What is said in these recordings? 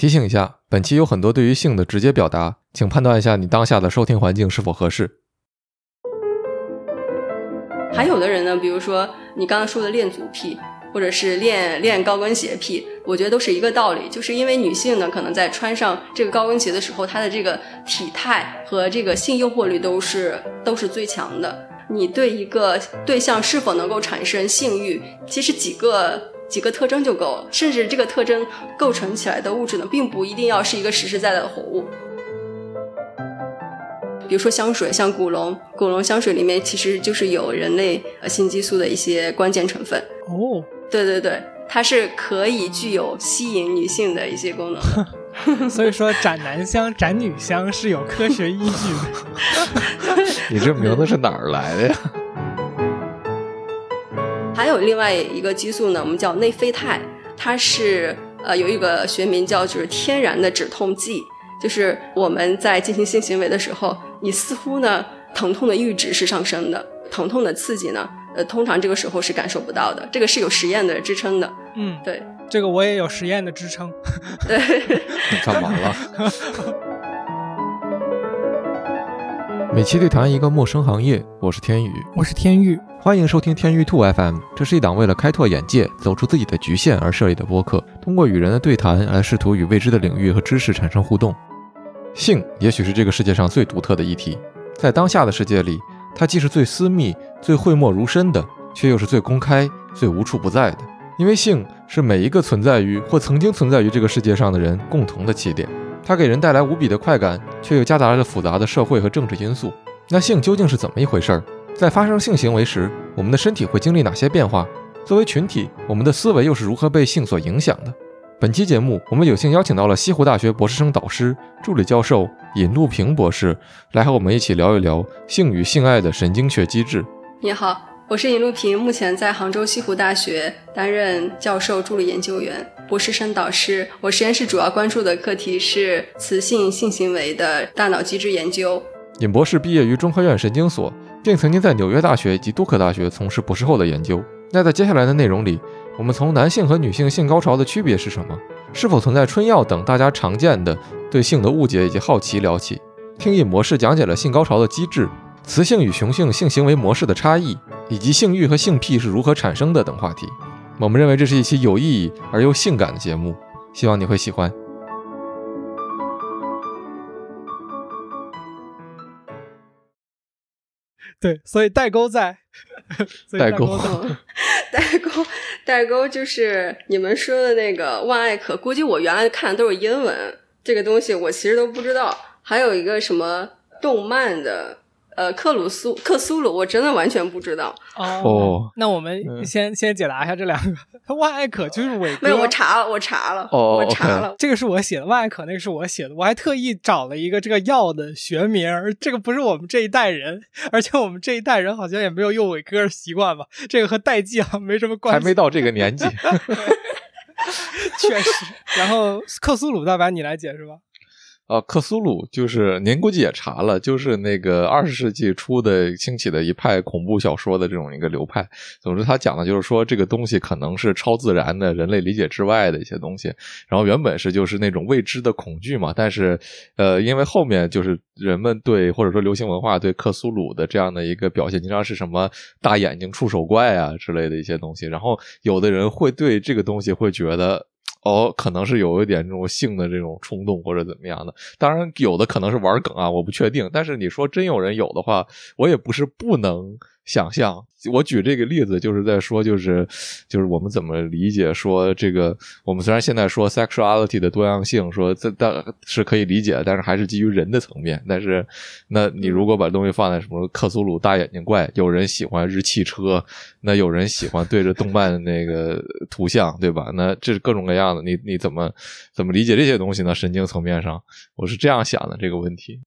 提醒一下，本期有很多对于性的直接表达，请判断一下你当下的收听环境是否合适。还有的人呢，比如说你刚刚说的恋足癖，或者是练练高跟鞋癖，我觉得都是一个道理，就是因为女性呢，可能在穿上这个高跟鞋的时候，她的这个体态和这个性诱惑力都是都是最强的。你对一个对象是否能够产生性欲，其实几个。几个特征就够了，甚至这个特征构成起来的物质呢，并不一定要是一个实实在在的活物。比如说香水，像古龙，古龙香水里面其实就是有人类呃性激素的一些关键成分。哦，对对对，它是可以具有吸引女性的一些功能。所以说，斩男香、斩女香是有科学依据的。你这名字是哪儿来的呀？还有另外一个激素呢，我们叫内啡肽，它是呃有一个学名叫就是天然的止痛剂，就是我们在进行性行为的时候，你似乎呢疼痛的阈值是上升的，疼痛的刺激呢，呃通常这个时候是感受不到的，这个是有实验的支撑的。嗯，对，这个我也有实验的支撑。对，干嘛了？每期对谈一个陌生行业，我是天宇，我是天宇。欢迎收听天域兔 FM，这是一档为了开拓眼界、走出自己的局限而设立的播客，通过与人的对谈来试图与未知的领域和知识产生互动。性也许是这个世界上最独特的议题，在当下的世界里，它既是最私密、最讳莫如深的，却又是最公开、最无处不在的。因为性是每一个存在于或曾经存在于这个世界上的人共同的起点，它给人带来无比的快感，却又夹杂着复杂的社会和政治因素。那性究竟是怎么一回事儿？在发生性行为时，我们的身体会经历哪些变化？作为群体，我们的思维又是如何被性所影响的？本期节目，我们有幸邀请到了西湖大学博士生导师、助理教授尹路平博士，来和我们一起聊一聊性与性爱的神经学机制。你好，我是尹路平，目前在杭州西湖大学担任教授助理研究员、博士生导师。我实验室主要关注的课题是雌性性行为的大脑机制研究。尹博士毕业于中科院神经所。并曾经在纽约大学以及杜克大学从事博士后的研究。那在接下来的内容里，我们从男性和女性性高潮的区别是什么，是否存在春药等大家常见的对性的误解以及好奇聊起，听尹博士讲解了性高潮的机制、雌性与雄性性行为模式的差异，以及性欲和性癖是如何产生的等话题。我们认为这是一期有意义而又性感的节目，希望你会喜欢。对，所以代沟在，代沟，代沟，代沟就是你们说的那个万艾可，估计我原来看的都是英文，这个东西我其实都不知道。还有一个什么动漫的。呃，克鲁苏克苏鲁，我真的完全不知道哦。那我们先先解答一下这两个。万艾可就是伟哥，没有，我查了，我查了，我查了。这个是我写的，万艾可那个是我写的，我还特意找了一个这个药的学名。这个不是我们这一代人，而且我们这一代人好像也没有用伟哥的习惯吧？这个和代际好像没什么关系，还没到这个年纪。确实。然后克苏鲁大白，你来解释吧。呃，克苏鲁就是您估计也查了，就是那个二十世纪初的兴起的一派恐怖小说的这种一个流派。总之，他讲的就是说这个东西可能是超自然的，人类理解之外的一些东西。然后原本是就是那种未知的恐惧嘛，但是呃，因为后面就是人们对或者说流行文化对克苏鲁的这样的一个表现，经常是什么大眼睛触手怪啊之类的一些东西。然后有的人会对这个东西会觉得。哦，可能是有一点这种性的这种冲动或者怎么样的，当然有的可能是玩梗啊，我不确定。但是你说真有人有的话，我也不是不能。想象，我举这个例子就是在说，就是就是我们怎么理解说这个，我们虽然现在说 sexuality 的多样性，说这但是可以理解，但是还是基于人的层面。但是，那你如果把东西放在什么克苏鲁大眼睛怪，有人喜欢日汽车，那有人喜欢对着动漫那个图像，对吧？那这是各种各样的，你你怎么怎么理解这些东西呢？神经层面上，我是这样想的这个问题。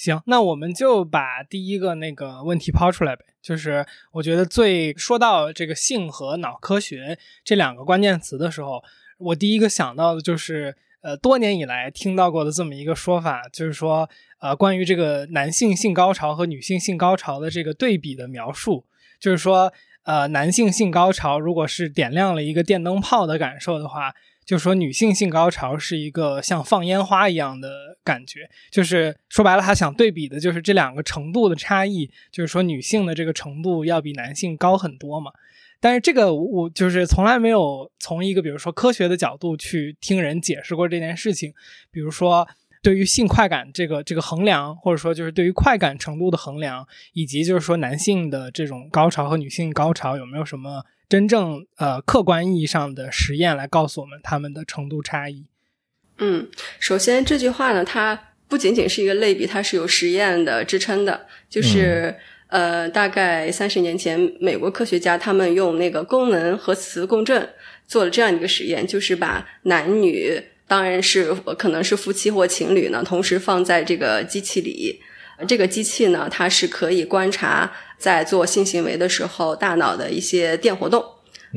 行，那我们就把第一个那个问题抛出来呗。就是我觉得最说到这个性和脑科学这两个关键词的时候，我第一个想到的就是呃多年以来听到过的这么一个说法，就是说呃关于这个男性性高潮和女性性高潮的这个对比的描述，就是说呃男性性高潮如果是点亮了一个电灯泡的感受的话，就是说女性性高潮是一个像放烟花一样的感觉，就是说白了，他想对比的就是这两个程度的差异，就是说女性的这个程度要比男性高很多嘛。但是这个我就是从来没有从一个比如说科学的角度去听人解释过这件事情，比如说对于性快感这个这个衡量，或者说就是对于快感程度的衡量，以及就是说男性的这种高潮和女性高潮有没有什么。真正呃客观意义上的实验来告诉我们他们的程度差异。嗯，首先这句话呢，它不仅仅是一个类比，它是有实验的支撑的。就是呃，大概三十年前，美国科学家他们用那个功能核磁共振做了这样一个实验，就是把男女，当然是可能是夫妻或情侣呢，同时放在这个机器里。这个机器呢，它是可以观察在做性行为的时候大脑的一些电活动，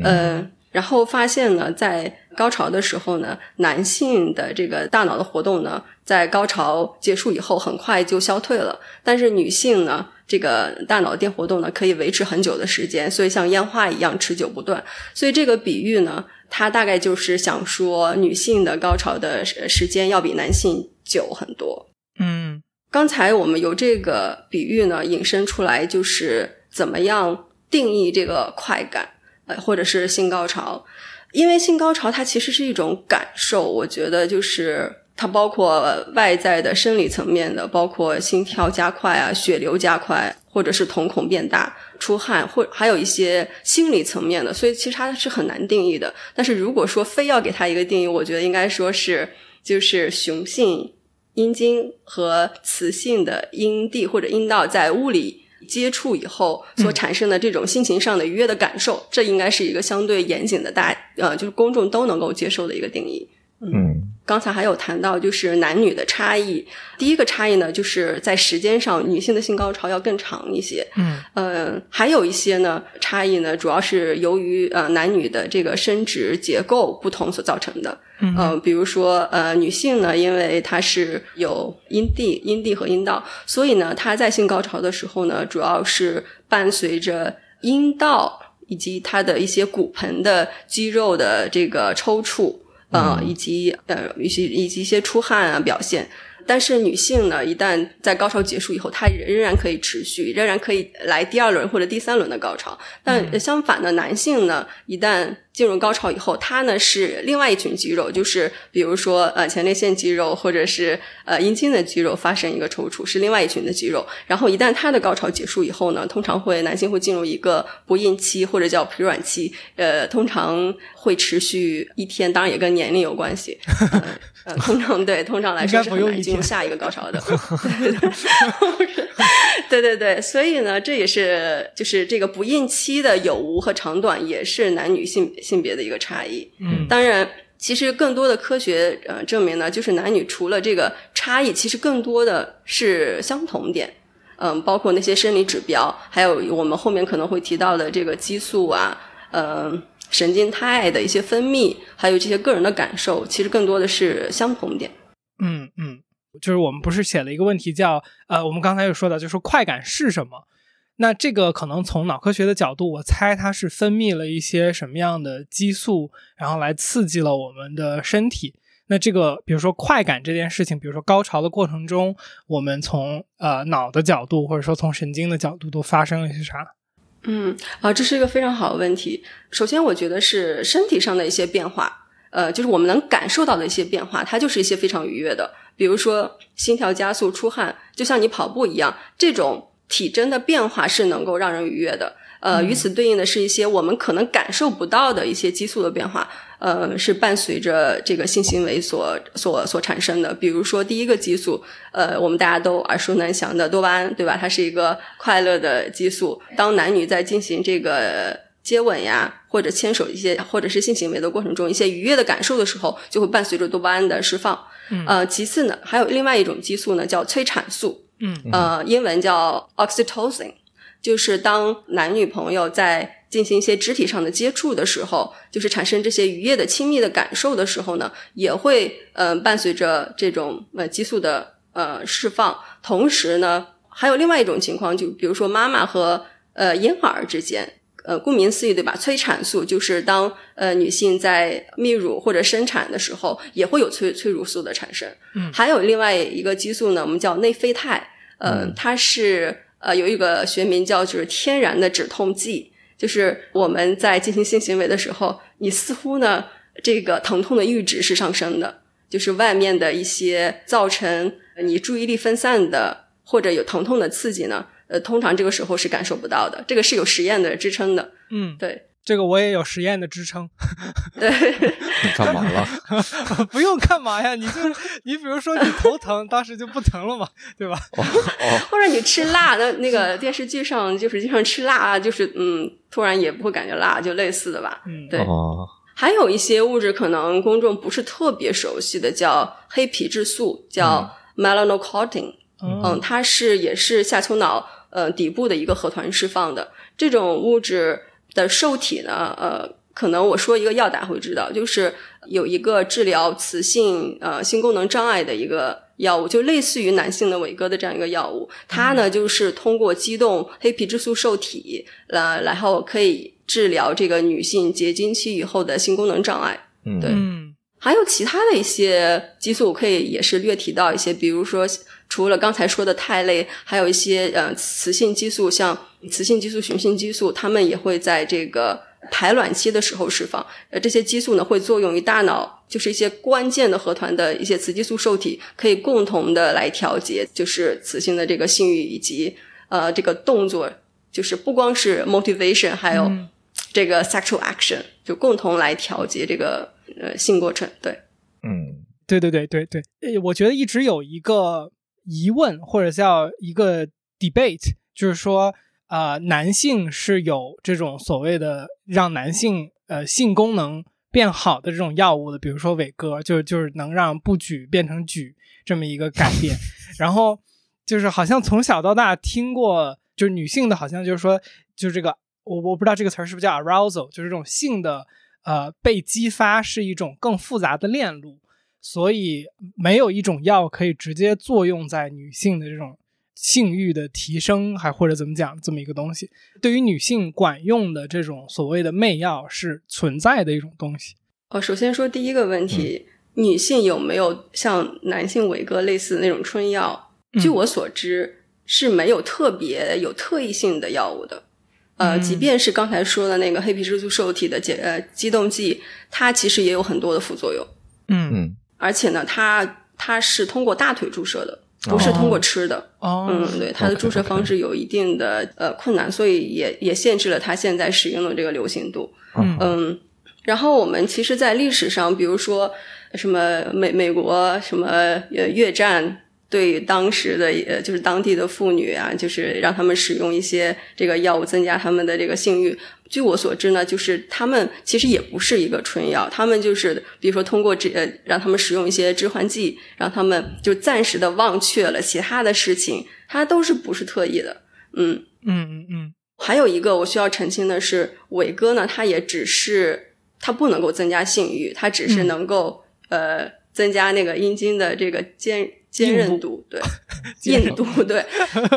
嗯，然后发现呢，在高潮的时候呢，男性的这个大脑的活动呢，在高潮结束以后很快就消退了，但是女性呢，这个大脑电活动呢可以维持很久的时间，所以像烟花一样持久不断。所以这个比喻呢，它大概就是想说，女性的高潮的时间要比男性久很多。嗯。刚才我们由这个比喻呢引申出来，就是怎么样定义这个快感，呃，或者是性高潮。因为性高潮它其实是一种感受，我觉得就是它包括外在的生理层面的，包括心跳加快啊、血流加快，或者是瞳孔变大、出汗，或还有一些心理层面的。所以其实它是很难定义的。但是如果说非要给它一个定义，我觉得应该说是就是雄性。阴茎和雌性的阴蒂或者阴道在物理接触以后所产生的这种心情上的愉悦的感受，这应该是一个相对严谨的大呃，就是公众都能够接受的一个定义。嗯。刚才还有谈到，就是男女的差异。第一个差异呢，就是在时间上，女性的性高潮要更长一些。嗯，呃，还有一些呢差异呢，主要是由于呃男女的这个生殖结构不同所造成的。嗯，比如说呃女性呢，因为它是有阴蒂、阴蒂和阴道，所以呢，她在性高潮的时候呢，主要是伴随着阴道以及她的一些骨盆的肌肉的这个抽搐。呃，以及呃，以及以及一些出汗啊表现。但是女性呢，一旦在高潮结束以后，她仍然可以持续，仍然可以来第二轮或者第三轮的高潮。但相反的，男性呢，一旦进入高潮以后，它呢是另外一群肌肉，就是比如说呃前列腺肌肉或者是呃阴茎的肌肉发生一个抽搐，是另外一群的肌肉。然后一旦它的高潮结束以后呢，通常会男性会进入一个不孕期或者叫疲软期，呃，通常会持续一天，当然也跟年龄有关系。呃，通常对，通常来说是很难进入下一个高潮的。对对对，所以呢，这也是就是这个不孕期的有无和长短，也是男女性性别的一个差异。嗯，当然，其实更多的科学呃证明呢，就是男女除了这个差异，其实更多的是相同点。嗯，包括那些生理指标，还有我们后面可能会提到的这个激素啊，嗯。神经肽的一些分泌，还有这些个人的感受，其实更多的是相同点。嗯嗯，就是我们不是写了一个问题叫呃，我们刚才有说到，就是快感是什么？那这个可能从脑科学的角度，我猜它是分泌了一些什么样的激素，然后来刺激了我们的身体。那这个比如说快感这件事情，比如说高潮的过程中，我们从呃脑的角度，或者说从神经的角度，都发生了些啥？嗯啊，这是一个非常好的问题。首先，我觉得是身体上的一些变化，呃，就是我们能感受到的一些变化，它就是一些非常愉悦的，比如说心跳加速、出汗，就像你跑步一样，这种体征的变化是能够让人愉悦的。呃，与此对应的是一些我们可能感受不到的一些激素的变化，呃，是伴随着这个性行为所所所产生的。比如说，第一个激素，呃，我们大家都耳熟能详的多巴胺，对吧？它是一个快乐的激素。当男女在进行这个接吻呀，或者牵手一些，或者是性行为的过程中，一些愉悦的感受的时候，就会伴随着多巴胺的释放。呃，其次呢，还有另外一种激素呢，叫催产素，嗯，呃，英文叫 oxytocin。就是当男女朋友在进行一些肢体上的接触的时候，就是产生这些愉悦的亲密的感受的时候呢，也会呃伴随着这种呃激素的呃释放。同时呢，还有另外一种情况，就比如说妈妈和呃婴儿之间，呃，顾名思义，对吧？催产素就是当呃女性在泌乳或者生产的时候，也会有催催乳素的产生。嗯，还有另外一个激素呢，我们叫内啡肽，呃，嗯它是呃有一个学名叫就是天然的止痛剂，就是我们在进行性行为的时候，你似乎呢这个疼痛的阈值是上升的，就是外面的一些造成你注意力分散的或者有疼痛的刺激呢。呃，通常这个时候是感受不到的，这个是有实验的支撑的。嗯，对这个我也有实验的支撑。对，你干嘛了？不用干嘛呀？你就你比如说你头疼，当时就不疼了嘛，对吧？哦哦，或者你吃辣，那那个电视剧上就是经常吃辣，就是嗯，突然也不会感觉辣，就类似的吧。嗯，对哦，还有一些物质可能公众不是特别熟悉的，叫黑皮质素，叫 melanocortin。嗯，它是也是下丘脑呃底部的一个核团释放的这种物质的受体呢，呃，可能我说一个药大家会知道，就是有一个治疗雌性呃性功能障碍的一个药物，就类似于男性的伟哥的这样一个药物，它呢就是通过激动黑皮质素受体，呃，然后可以治疗这个女性结经期以后的性功能障碍。嗯，对。嗯。还有其他的一些激素，可以也是略提到一些，比如说除了刚才说的肽类，还有一些呃雌性激素，像雌性激素、雄性激素，它们也会在这个排卵期的时候释放。呃，这些激素呢会作用于大脑，就是一些关键的核团的一些雌激素受体，可以共同的来调节，就是雌性的这个性欲以及呃这个动作，就是不光是 motivation，还有嗯这个 sexual action，就共同来调节这个呃性过程。对。嗯对对对对对，呃，我觉得一直有一个疑问或者叫一个 debate，就是说，呃，男性是有这种所谓的让男性呃性功能变好的这种药物的，比如说伟哥，就是就是能让不举变成举这么一个改变，然后就是好像从小到大听过，就是女性的，好像就是说，就是这个我我不知道这个词儿是不是叫 arousal，就是这种性的呃被激发是一种更复杂的链路。所以没有一种药可以直接作用在女性的这种性欲的提升，还或者怎么讲这么一个东西。对于女性管用的这种所谓的媚药是存在的一种东西。呃，首先说第一个问题，女性有没有像男性伟哥类似的那种春药？嗯据我所知是没有特别有特异性的药物的。呃，嗯即便是刚才说的那个黑皮质素受体的解呃激动剂，它其实也有很多的副作用，嗯嗯而且呢，它它是通过大腿注射的，不是通过吃的。哦，嗯，对，它的注射方式有一定的呃困难，所以也也限制了它现在使用的这个流行度。嗯嗯，然后我们其实，在历史上，比如说什么美美国什么呃越战。对于当时的呃，就是当地的妇女啊，就是让他们使用一些这个药物，增加他们的这个性欲。据我所知呢，就是他们其实也不是一个春药，他们就是比如说通过这呃，让他们使用一些致幻剂，让他们就暂时的忘却了其他的事情，它都是不是特意的。嗯，嗯嗯嗯还有一个我需要澄清的是，伟哥呢，他也只是他不能够增加性欲，他只是嗯能够、呃增加那个阴茎的这个坚坚韧度，对 硬度，对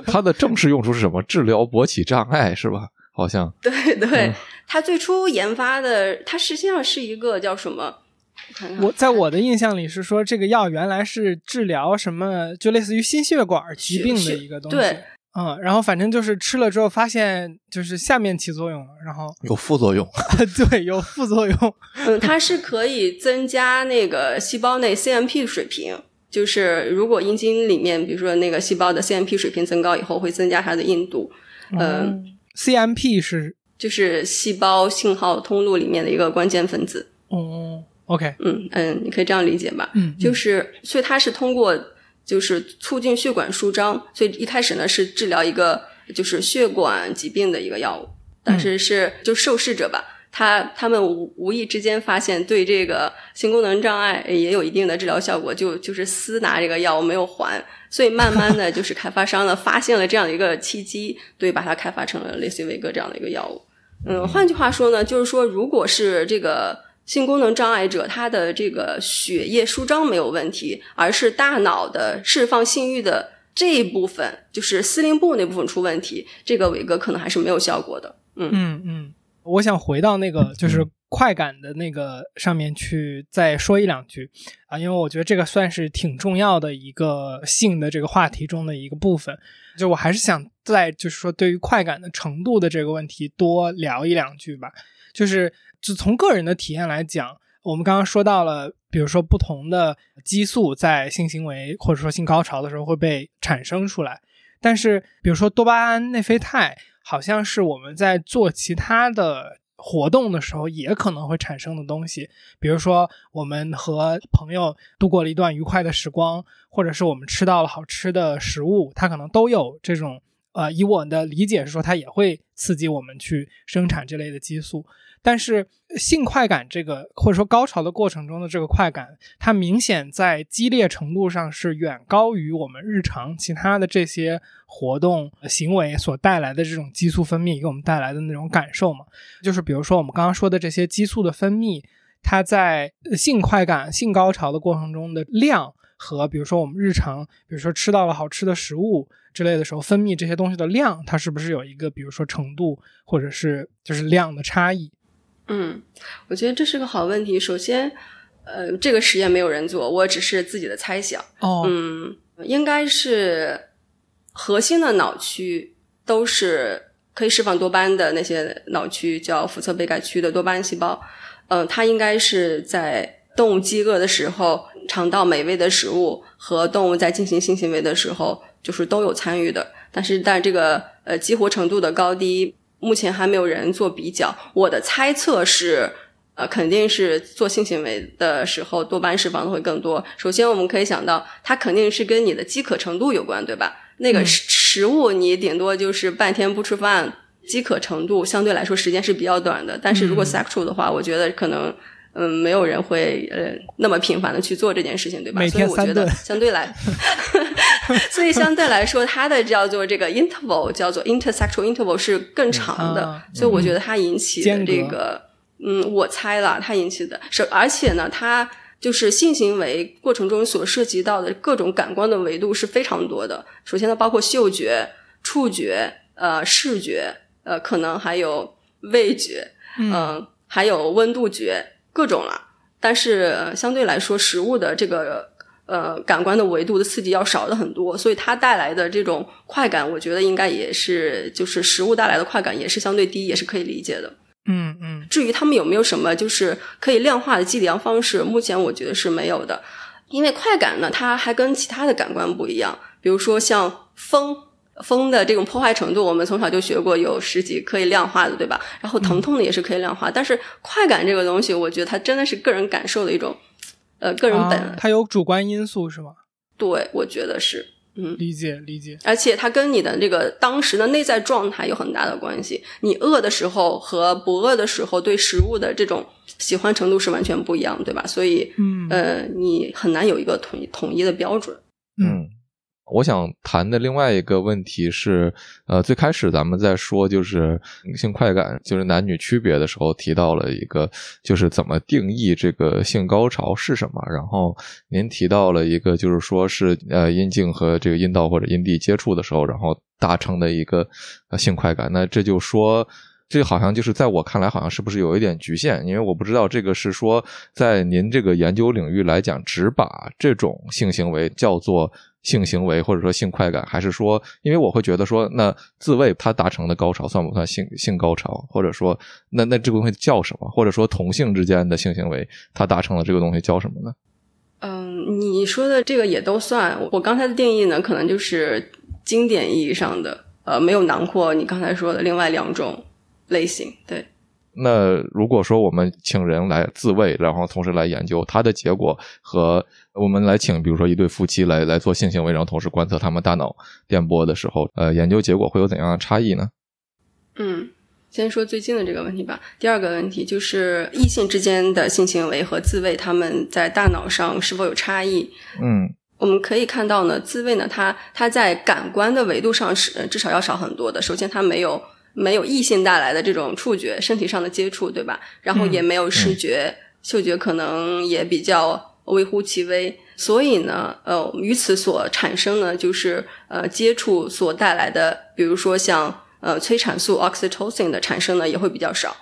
它的正式用处是什么？治疗勃起障碍是吧？好像对对嗯。它最初研发的，它实际上是一个叫什么？我在我的印象里是说，这个药原来是治疗什么，就类似于心血管疾病的一个东西。对，嗯，然后反正就是吃了之后发现就是下面起作用了，然后有副作用。对有副作用。嗯，它是可以增加那个细胞内 CMP 的水平。就是如果阴茎里面，比如说那个细胞的 CMP 水平增高以后，会增加它的硬度。嗯，CMP 是就是细胞信号通路里面的一个关键分子。哦，OK，嗯嗯，你可以这样理解吧。嗯，就是所以它是通过就是促进血管舒张，所以一开始呢是治疗一个就是血管疾病的一个药物，但是是就受试者吧。他他们无无意之间发现对这个性功能障碍也有一定的治疗效果，就就是私拿这个药没有还，所以慢慢的就是开发商呢发现了这样的一个契机，对，把它开发成了类似于伟哥这样的一个药物。嗯，换句话说呢，就是说如果是这个性功能障碍者，他的这个血液舒张没有问题，而是大脑的释放性欲的这一部分，就是司令部那部分出问题，这个伟哥可能还是没有效果的。嗯嗯我想回到那个就是快感的那个上面去再说一两句啊，因为我觉得这个算是挺重要的一个性的这个话题中的一个部分。就我还是想在就是说对于快感的程度的这个问题多聊一两句吧。就是就从个人的体验来讲，我们刚刚说到了，比如说不同的激素在性行为或者说性高潮的时候会被产生出来，但是比如说多巴胺、内啡肽。好像是我们在做其他的活动的时候也可能会产生的东西，比如说我们和朋友度过了一段愉快的时光，或者是我们吃到了好吃的食物，它可能都有这种呃，以我的理解是说，它也会刺激我们去生产这类的激素。但是性快感这个，或者说高潮的过程中的这个快感，它明显在激烈程度上是远高于我们日常其他的这些活动行为所带来的这种激素分泌给我们带来的那种感受嘛？就是比如说我们刚刚说的这些激素的分泌，它在性快感、性高潮的过程中的量，和比如说我们日常，比如说吃到了好吃的食物之类的时候分泌这些东西的量，它是不是有一个比如说程度或者是就是量的差异？嗯，我觉得这是个好问题。首先，呃，这个实验没有人做，我只是自己的猜想。哦，嗯，应该是核心的脑区都是可以释放多巴胺的那些脑区，叫腹侧被盖区的多巴胺细胞。嗯，它应该是在动物饥饿的时候尝到美味的食物，和动物在进行性行为的时候，就是都有参与的。但是，但这个呃激活程度的高低。目前还没有人做比较，我的猜测是，呃，肯定是做性行为的时候多巴胺释放的会更多。首先，我们可以想到，它肯定是跟你的饥渴程度有关，对吧？那个食食物你顶多就是半天不吃饭，饥渴程度相对来说时间是比较短的。但是如果 sexual 的话，我觉得可能。嗯，没有人会呃那么频繁的去做这件事情，对吧？所以我觉得相对来，所以相对来说，它的叫做这个 interval 叫做 intersexual interval 是更长的，所以我觉得它引起的这个，嗯，我猜了，它引起的是，而且呢，它就是性行为过程中所涉及到的各种感官的维度是非常多的。首先，呢包括嗅觉、触觉、呃视觉，呃可能还有味觉，嗯，还有温度觉。各种了，但是相对来说，食物的这个呃感官的维度的刺激要少的很多，所以它带来的这种快感，我觉得应该也是就是食物带来的快感也是相对低，也是可以理解的。嗯嗯。至于他们有没有什么就是可以量化的计量方式，目前我觉得是没有的，因为快感呢，它还跟其他的感官不一样，比如说像风。风的这种破坏程度，我们从小就学过，有十几可以量化的，对吧？然后疼痛的也是可以量化，但是快感这个东西，我觉得它真的是个人感受的一种，呃，个人本，它有主观因素是吗？对，我觉得是，嗯，理解理解。而且它跟你的这个当时的内在状态有很大的关系。你饿的时候和不饿的时候，对食物的这种喜欢程度是完全不一样，对吧？所以，嗯，呃，你很难有一个统一统一的标准，嗯。我想谈的另外一个问题是，呃，最开始咱们在说就是性快感，就是男女区别的时候，提到了一个就是怎么定义这个性高潮是什么。然后您提到了一个，就是说是呃阴茎和这个阴道或者阴蒂接触的时候，然后达成的一个性快感。那这就说，这好像就是在我看来，好像是不是有一点局限？因为我不知道这个是说在您这个研究领域来讲，只把这种性行为叫做。性行为或者说性快感，还是说，因为我会觉得说，那自慰它达成的高潮算不算性性高潮？或者说，那那这个东西叫什么？或者说同性之间的性行为，它达成了这个东西叫什么呢？嗯，你说的这个也都算。我刚才的定义呢，可能就是经典意义上的，呃，没有囊括你刚才说的另外两种类型。对。那如果说我们请人来自慰，然后同时来研究它的结果，和我们来请比如说一对夫妻来来做性行为，然后同时观测他们大脑电波的时候，呃，研究结果会有怎样的差异呢？嗯，先说最近的这个问题吧。第二个问题就是异性之间的性行为和自慰，他们在大脑上是否有差异？嗯，我们可以看到呢，自慰呢，它它在感官的维度上是至少要少很多的。首先，它没有。没有异性带来的这种触觉、身体上的接触，对吧？然后也没有视觉、嗅觉，可能也比较微乎其微。所以呢，呃，与此所产生呢，就是呃接触所带来的，比如说像呃催产素 oxytocin 的产生呢，也会比较少。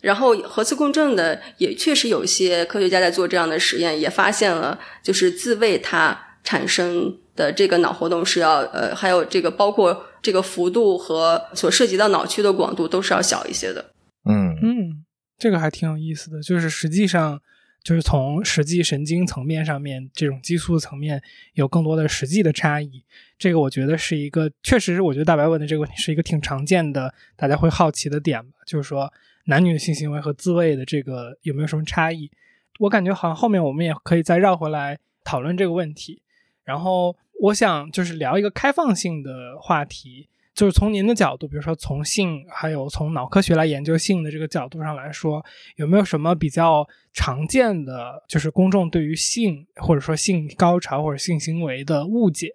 然后核磁共振的也确实有一些科学家在做这样的实验，也发现了就是自慰它产生的这个脑活动是要呃，还有这个包括这个幅度和所涉及到脑区的广度都是要小一些的。嗯嗯，这个还挺有意思的，就是实际上就是从实际神经层面上面，这种激素层面有更多的实际的差异。这个我觉得是一个，确实是我觉得大白问的这个问题是一个挺常见的，大家会好奇的点吧，就是说。男女的性行为和自慰的这个有没有什么差异？我感觉好像后面我们也可以再绕回来讨论这个问题。然后我想就是聊一个开放性的话题，就是从您的角度，比如说从性还有从脑科学来研究性的这个角度上来说，有没有什么比较常见的，就是公众对于性或者说性高潮或者性行为的误解？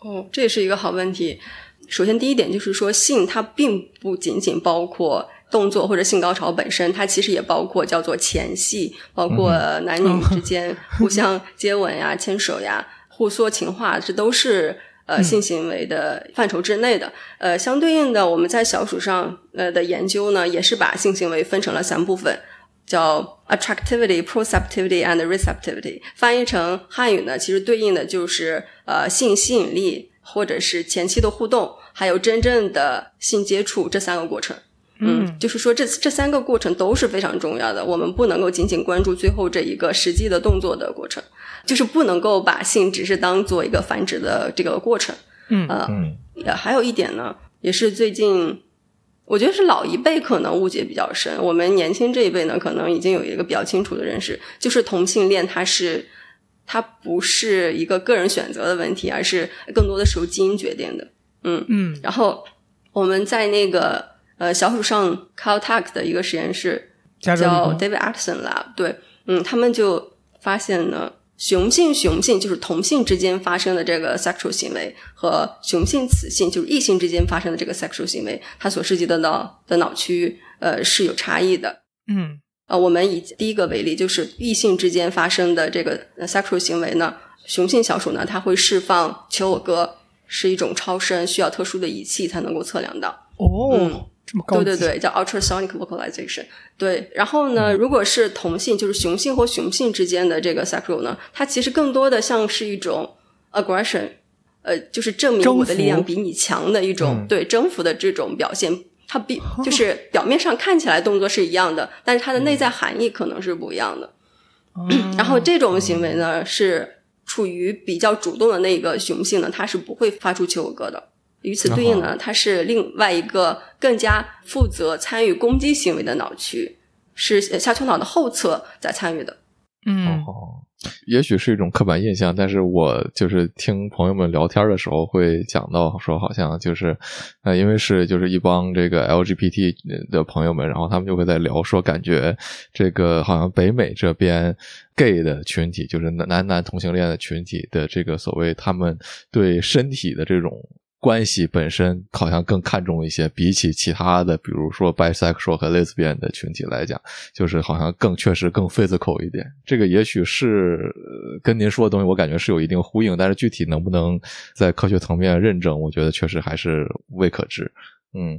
哦，这也是一个好问题。首先第一点就是说，性它并不仅仅包括。动作或者性高潮本身，它其实也包括叫做前戏，包括男女之 间互相接吻呀、牵手呀、互说情话，这都是呃性行为的范畴之内的。呃，相对应的，我们在小鼠上呃的研究呢，也是把性行为分成了三部分，叫 attractivity、proceptivity and receptivity。翻译成汉语呢，其实对应的就是呃性吸引力，或者是前期的互动，还有真正的性接触这三个过程。嗯，就是说这这三个过程都是非常重要的，我们不能够仅仅关注最后这一个实际的动作的过程，就是不能够把性只是当做一个繁殖的这个过程。嗯呃，也还有一点呢，也是最近我觉得是老一辈可能误解比较深，我们年轻这一辈呢，可能已经有一个比较清楚的认识，就是同性恋它是它不是一个个人选择的问题，而是更多的是由基因决定的。嗯嗯，然后我们在那个。呃，小鼠上 Caltech 的一个实验室叫 David Atson Lab，对，嗯，他们就发现呢，雄性雄性就是同性之间发生的这个 sexual 行为和雄性雌性就是异性之间发生的这个 sexual 行为，它所涉及的脑的脑区呃是有差异的。嗯，呃，我们以第一个为例，就是异性之间发生的这个 sexual 行为呢，雄性小鼠呢，它会释放求偶歌，是一种超声，需要特殊的仪器才能够测量到。哦。对对对，叫 ultrasonic vocalization。对，然后呢，如果是同性，就是雄性或雄性之间的这个 sexual 呢，它其实更多的像是一种 aggression，呃，就是证明我的力量比你强的一种对征服的这种表现。它比就是表面上看起来动作是一样的，但是它的内在含义可能是不一样的。然后这种行为呢，是处于比较主动的那个雄性呢，它是不会发出求偶歌的。与此对应呢，它是另外一个更加负责参与攻击行为的脑区，是下丘脑的后侧在参与的。嗯，哦也许是一种刻板印象，但是我就是听朋友们聊天的时候会讲到说，好像就是呃，因为是就是一帮这个 LGBT 的朋友们，然后他们就会在聊说，感觉这个好像北美这边 gay 的群体，就是男男同性恋的群体的这个所谓他们对身体的这种。关系本身好像更看重一些，比起其他的，比如说 bisexual 和 lesbian 的群体来讲，就是好像更确实更 physical 一点。这个也许是跟您说的东西，我感觉是有一定呼应，但是具体能不能在科学层面认证，我觉得确实还是未可知。嗯，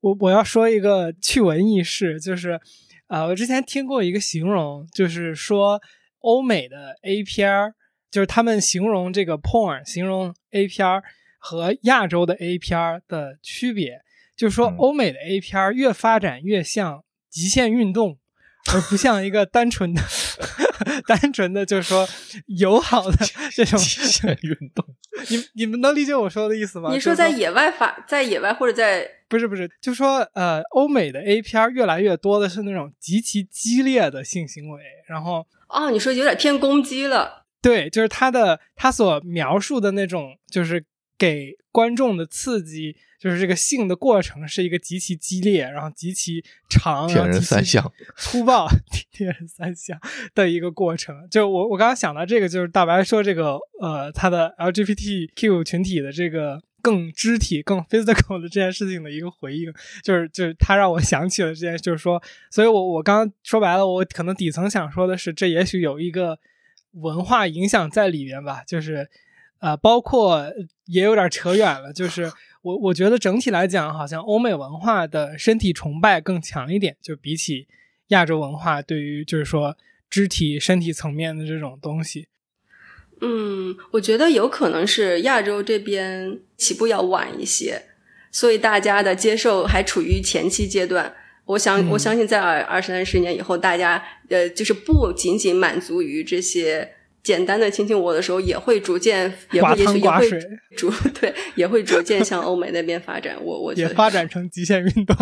我我要说一个趣闻轶事，就是啊，我之前听过一个形容，就是说欧美的 A 片儿，就是他们形容这个 porn，形容 A 片儿。和亚洲的 A 片儿的区别，就是说欧美的 A 片儿越发展越像极限运动，而不像一个单纯的、单纯的，就是说友好的这种极限运动。你你们能理解我说的意思吗？你说在野外发，在野外或者在不是不是，就说呃，欧美的 A 片越来越多的是那种极其激烈的性行为，然后哦，你说有点偏攻击了，对，就是他的他所描述的那种就是。给观众的刺激就是这个性的过程是一个极其激烈，然后极其长，铁人三项 粗暴，铁人三项的一个过程。就我我刚刚想到这个，就是大白说这个呃，他的 LGBTQ 群体的这个更肢体、更 physical 的这件事情的一个回应，就是就是他让我想起了这件，就是说，所以我我刚刚说白了，我可能底层想说的是，这也许有一个文化影响在里边吧，就是。呃，包括也有点扯远了，就是 我我觉得整体来讲，好像欧美文化的身体崇拜更强一点，就比起亚洲文化对于就是说肢体身体层面的这种东西。嗯，我觉得有可能是亚洲这边起步要晚一些，所以大家的接受还处于前期阶段。我想，我相信在二二三十年以后，大家呃，就是不仅仅满足于这些简单的亲亲我的时候，也会逐渐，也会也许也会逐对，也会逐渐向欧美那边发展。我我也发展成极限运动，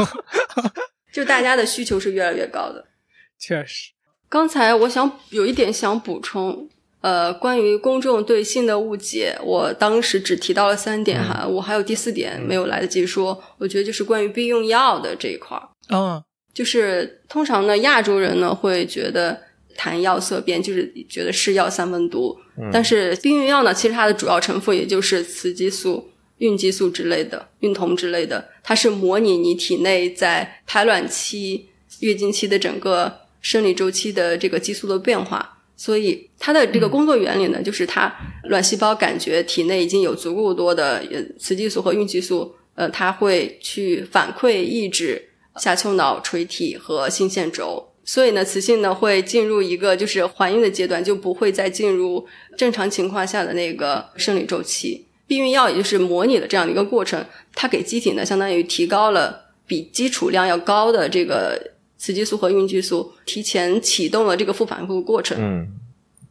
就大家的需求是越来越高的。确实，刚才我想有一点想补充。呃，关于公众对性的误解，我当时只提到了三点哈，我还有第四点没有来得及说。我觉得就是关于避孕药的这一块儿，嗯，就是通常呢，亚洲人呢会觉得谈药色变，就是觉得是药三分毒。但是避孕药呢，其实它的主要成分也就是雌激素、孕激素之类的、孕酮之类的，它是模拟你体内在排卵期、月经期的整个生理周期的这个激素的变化。所以它的这个工作原理呢，就是它卵细胞感觉体内已经有足够多的雌激素和孕激素，呃，它会去反馈抑制下丘脑垂体和性腺轴，所以呢，雌性呢会进入一个就是怀孕的阶段，就不会再进入正常情况下的那个生理周期。避孕药也就是模拟了这样的一个过程，它给机体呢相当于提高了比基础量要高的这个。雌激素和孕激素提前启动了这个复反复过程。嗯，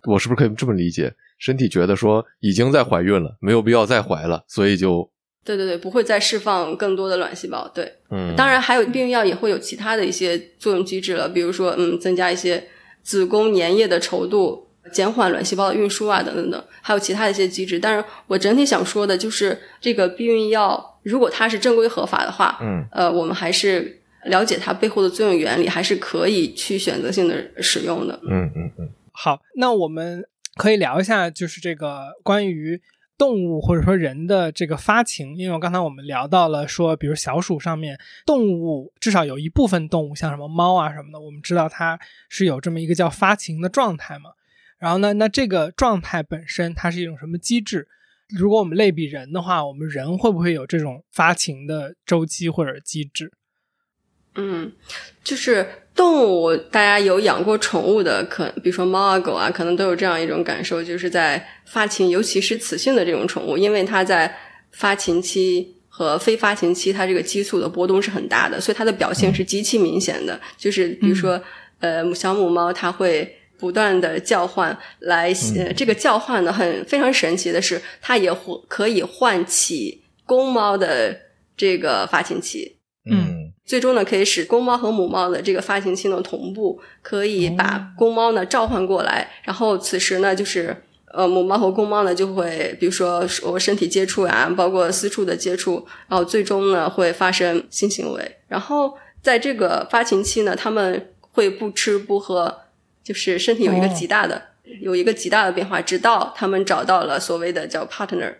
我是不是可以这么理解？身体觉得说已经在怀孕了，没有必要再怀了，所以就对对对，不会再释放更多的卵细胞。对，嗯，当然还有避孕药也会有其他的一些作用机制了，比如说嗯，增加一些子宫粘液的稠度，减缓卵细胞的运输啊，等等等，还有其他的一些机制。但是我整体想说的就是，这个避孕药如果它是正规合法的话，嗯，呃，我们还是。了解它背后的作用原理，还是可以去选择性的使用的。嗯嗯嗯。好，那我们可以聊一下，就是这个关于动物或者说人的这个发情，因为我刚才我们聊到了说，比如小鼠上面动物，至少有一部分动物，像什么猫啊什么的，我们知道它是有这么一个叫发情的状态嘛。然后呢，那这个状态本身它是一种什么机制？如果我们类比人的话，我们人会不会有这种发情的周期或者机制？嗯，就是动物，大家有养过宠物的，可比如说猫啊狗啊，可能都有这样一种感受，就是在发情，尤其是雌性的这种宠物，因为它在发情期和非发情期，它这个激素的波动是很大的，所以它的表现是极其明显的。就是比如说，呃，小母猫它会不断的叫唤，来，呃，这个叫唤呢，很非常神奇的是，它也可以唤起公猫的这个发情期。嗯。最终呢，可以使公猫和母猫的这个发情期呢同步，可以把公猫呢召唤过来，然后此时呢，就是呃母猫和公猫呢就会，比如说我身体接触啊，包括私处的接触，然后最终呢会发生性行为。然后在这个发情期呢，他们会不吃不喝，就是身体有一个极大的有一个极大的变化，直到他们找到了所谓的叫 partner。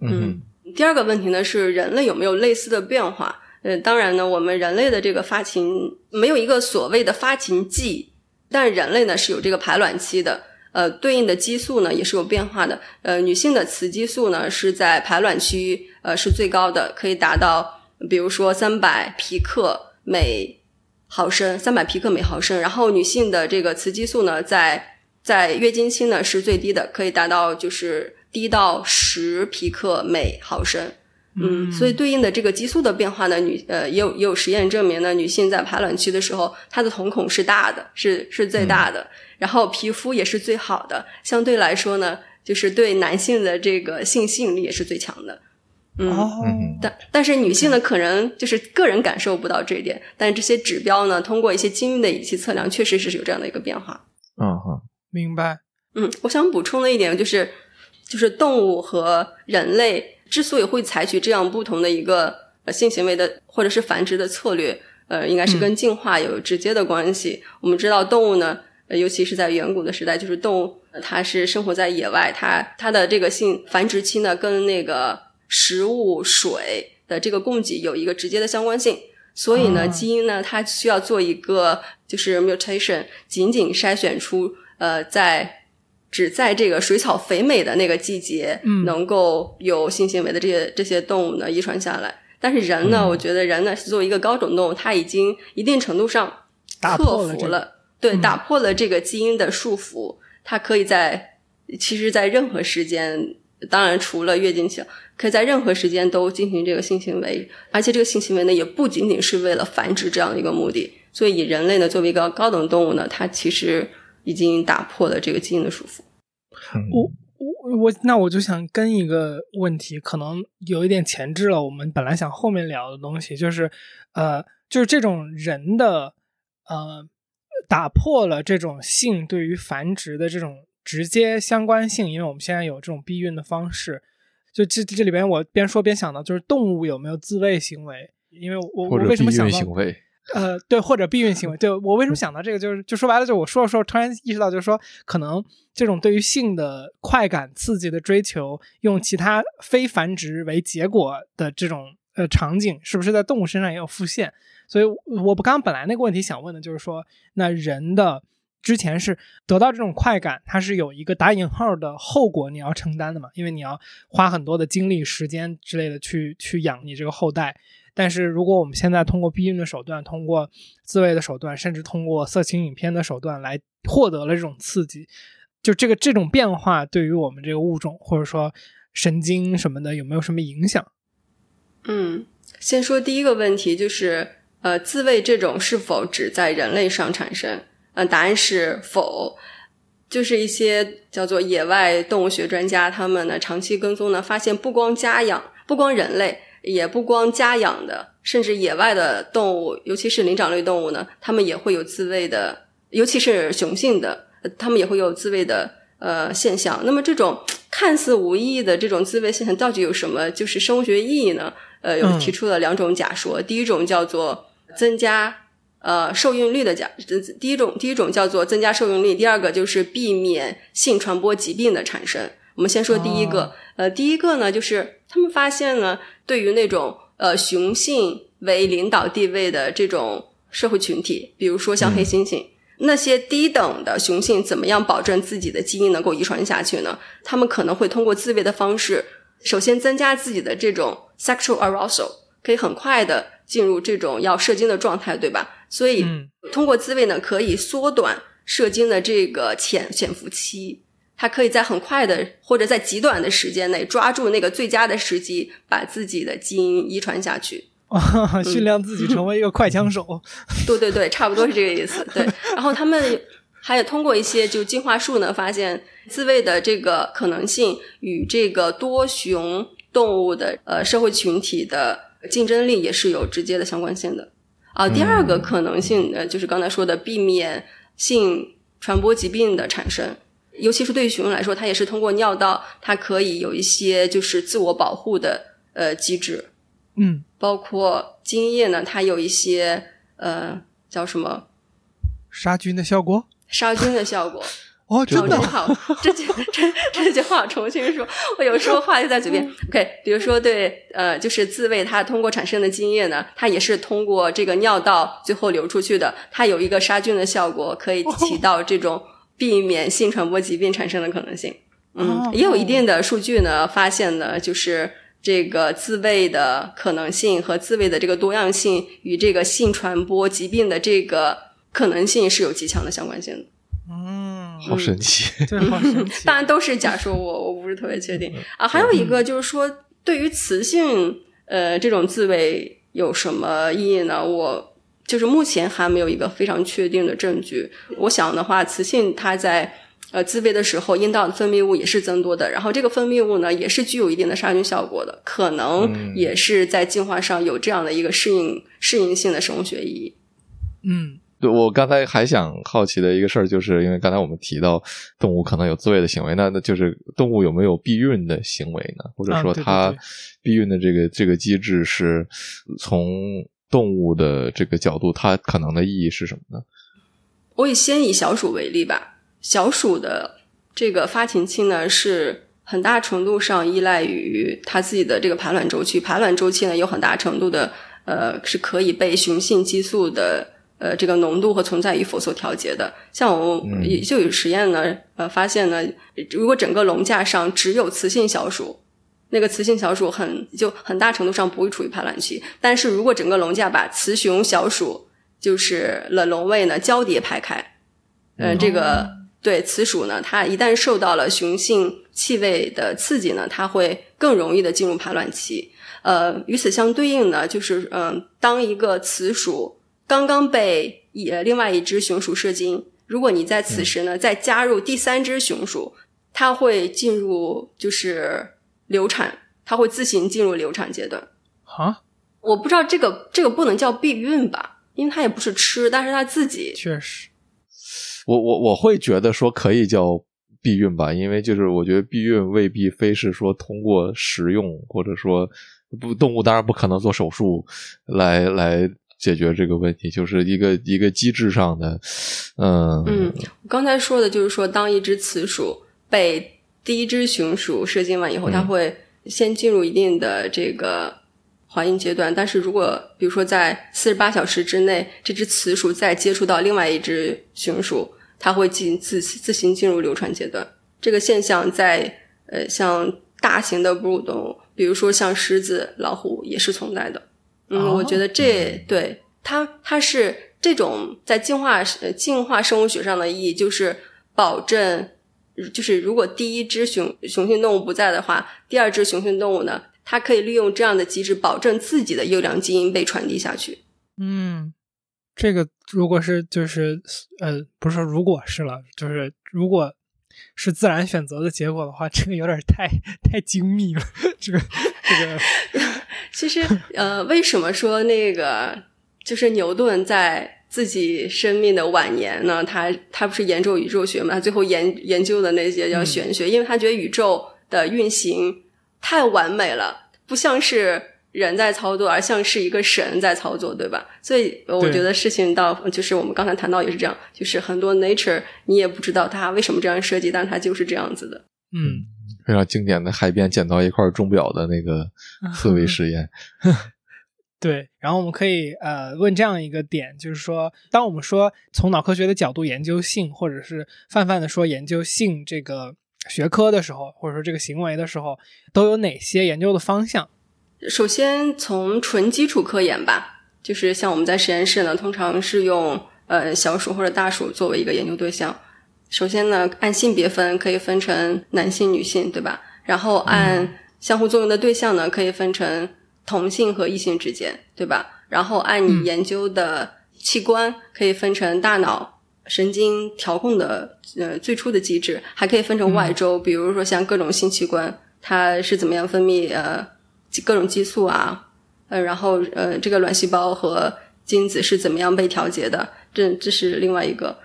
嗯，第二个问题呢是人类有没有类似的变化？呃，当然呢，我们人类的这个发情没有一个所谓的发情季，但人类呢是有这个排卵期的，呃，对应的激素呢也是有变化的。呃，女性的雌激素呢是在排卵期呃是最高的，可以达到比如说三百皮克每毫升，三百皮克每毫升。然后女性的这个雌激素呢，在在月经期呢是最低的，可以达到就是低到十皮克每毫升。嗯，所以对应的这个激素的变化呢，女呃也有也有实验证明呢，女性在排卵期的时候，她的瞳孔是大的，是是最大的，然后皮肤也是最好的，相对来说呢，就是对男性的这个性吸引力也是最强的。嗯，但但是女性呢，可能就是个人感受不到这一点，但是这些指标呢，通过一些精密的仪器测量，确实是有这样的一个变化。嗯哼，明白。嗯，我想补充的一点就是，就是动物和人类。之所以会采取这样不同的一个呃性行为的或者是繁殖的策略，呃，应该是跟进化有直接的关系。我们知道动物呢，尤其是在远古的时代，就是动物它是生活在野外，它它的这个性繁殖期呢，跟那个食物、水的这个供给有一个直接的相关性。所以呢，基因呢，它需要做一个就是 mutation，仅仅筛选出呃在。只在这个水草肥美的那个季节，嗯能够有性行为的这些这些动物呢遗传下来。但是人呢，嗯我觉得人呢是作为一个高种动物，它已经一定程度上克破了这个服了，对，嗯打破了这个基因的束缚，它可以在其实，在任何时间，当然除了月经期，可以在任何时间都进行这个性行为，而且这个性行为呢，也不仅仅是为了繁殖这样的一个目的。所以，以人类呢作为一个高等动物呢，它其实已经打破了这个基因的束缚。嗯我我我那我就想跟一个问题，可能有一点前置了。我们本来想后面聊的东西，就是呃，就是这种人的呃，打破了这种性对于繁殖的这种直接相关性，因为我们现在有这种避孕的方式。就这这里边，我边说边想到，就是动物有没有自慰行为？因为我我为什么想到孕行为，呃，对，或者避孕行为。对我为什么想到这个，就是就说白了，就我说着说着，突然意识到，就是说，可能这种对于性的快感刺激的追求，用其他非繁殖为结果的这种呃场景，是不是在动物身上也有复现？所以，我不刚本来那个问题想问的就是说，那人的之前是得到这种快感，它是有一个打引号的后果你要承担的嘛？因为你要花很多的精力、时间之类的去去养你这个后代。但是如果我们现在通过避孕的手段，通过自慰的手段，甚至通过色情影片的手段来获得了这种刺激，就这个这种变化对于我们这个物种或者说神经什么的有没有什么影响？嗯，先说第一个问题，就是呃，自慰这种是否只在人类上产生？嗯、答案是否。就是一些叫做野外动物学专家，他们呢长期跟踪呢，发现不光家养，不光人类，也不光家养的，甚至野外的动物，尤其是灵长类动物呢，它们也会有自慰的，尤其是雄性的，呃它们也会有自慰的呃现象。那么这种看似无意义的这种自慰现象，到底有什么就是生物学意义呢？呃，有嗯提出了两种假说，第一种叫做增加呃受孕率的假，呃第一种第一种叫做增加受孕率，第二个就是避免性传播疾病的产生。我们先说第一个，哦呃，第一个呢，就是他们发现呢，对于那种呃雄性为领导地位的这种社会群体，比如说像黑猩猩。那些低等的雄性怎么样保证自己的基因能够遗传下去呢？他们可能会通过自慰的方式，首先增加自己的这种 sexual arousal，可以很快的进入这种要射精的状态，对吧？所以嗯通过自慰呢，可以缩短射精的这个潜潜伏期。它可以在很快的或者在极短的时间内抓住那个最佳的时机，把自己的基因遗传下去。训练自己成为一个快枪手。对对对，差不多是这个意思。对，然后他们还有通过一些就进化树呢，发现自慰的这个可能性与这个多雄动物的呃社会群体的竞争力也是有直接的相关性的。啊，第二个可能性呃，就是刚才说的避免性传播疾病的产生。尤其是对于熊来说，它也是通过尿道，它可以有一些就是自我保护的呃机制。嗯，包括精液呢，它有一些呃叫什么杀菌的效果？杀菌的效果。哦，哦，真的这句话，这句这这句话我重新说，我有时候话就在嘴边。OK，比如说对呃，就是自慰，它通过产生的精液呢，它也是通过这个尿道最后流出去的，它有一个杀菌的效果，可以起到这种避免性传播疾病产生的可能性。嗯哦，也有一定的数据呢，发现呢，就是这个自慰的可能性和自慰的这个多样性与这个性传播疾病的这个可能性是有极强的相关性的。嗯，好神奇。对，好神奇。当然都是假说，我我不是特别确定啊。还有一个就是说，对于雌性呃这种自慰有什么意义呢？我就是目前还没有一个非常确定的证据。我想的话，雌性它在呃自慰的时候，阴道的分泌物也是增多的，然后这个分泌物呢也是具有一定的杀菌效果的，可能嗯也是在进化上有这样的一个适应适应性的生物学意义。嗯对，我刚才还想好奇的一个事儿，就是因为刚才我们提到动物可能有自慰的行为，那那就是动物有没有避孕的行为呢？或者说它避孕的这个这个机制是从动物的这个角度，它可能的意义是什么呢？我以先以小鼠为例吧，小鼠的这个发情期呢，是很大程度上依赖于它自己的这个排卵周期。排卵周期呢，有很大程度的呃是可以被雄性激素的呃这个浓度和存在与否所调节的。像我们就有实验呢，呃发现呢，如果整个笼架上只有雌性小鼠，那个雌性小鼠很就很大程度上不会处于排卵期。但是如果整个笼架把雌雄小鼠就是了笼位呢交叠排开，嗯，这个对雌鼠呢，它一旦受到了雄性气味的刺激呢，它会更容易的进入排卵期。呃，与此相对应呢，就是嗯，当一个雌鼠刚刚被一另外一只雄鼠射精，如果你在此时呢再加入第三只雄鼠，它会进入就是流产，它会自行进入流产阶段。啊，我不知道这个这个不能叫避孕吧，因为它也不是吃，但是它自己确实，我我我会觉得说可以叫避孕吧，因为就是我觉得避孕未必非是说通过食用或者说。不，动物当然不可能做手术来来解决这个问题，就是一个一个机制上的，嗯嗯。我刚才说的就是说，当一只雌鼠被第一只雄鼠射精完以后，它会先进入一定的这个怀孕阶段，但是如果比如说在四十八小时之内，这只雌鼠再接触到另外一只雄鼠，它会进自自行进入流产阶段。这个现象在呃像大型的哺乳动物。比如说像狮子、老虎也是存在的，嗯，我觉得这对它它是这种在进化呃进化生物学上的意义，就是保证，就是如果第一只雄雄性动物不在的话，第二只雄性动物呢，它可以利用这样的机制，保证自己的优良基因被传递下去。嗯，这个如果是就是呃，不是说如果是了，就是如果。是自然选择的结果的话，这个有点太太精密了。这个这个，其实呃，为什么说那个就是牛顿在自己生命的晚年呢？他他不是研究宇宙学嘛？他最后研研究的那些叫玄学，因为他觉得宇宙的运行太完美了，不像是。人在操作，而像是一个神在操作，对吧？所以我觉得事情到就是我们刚才谈到也是这样，就是很多 nature 你也不知道它为什么这样设计，但它就是这样子的。嗯，非常经典的海边捡到一块钟表的那个思维实验。对，然后我们可以呃问这样一个点，就是说，当我们说从脑科学的角度研究性，或者是泛泛的说研究性这个学科的时候，或者说这个行为的时候，都有哪些研究的方向？首先从纯基础科研吧，就是像我们在实验室呢，通常是用呃小鼠或者大鼠作为一个研究对象。首先呢，按性别分可以分成男性、女性，对吧？然后按相互作用的对象呢，可以分成同性和异性之间，对吧？然后按你研究的器官可以分成大脑、神经调控的呃最初的机制，还可以分成外周，比如说像各种性器官，它是怎么样分泌呃。各种激素啊，呃，然后呃，这个卵细胞和精子是怎么样被调节的？这这是另外一个。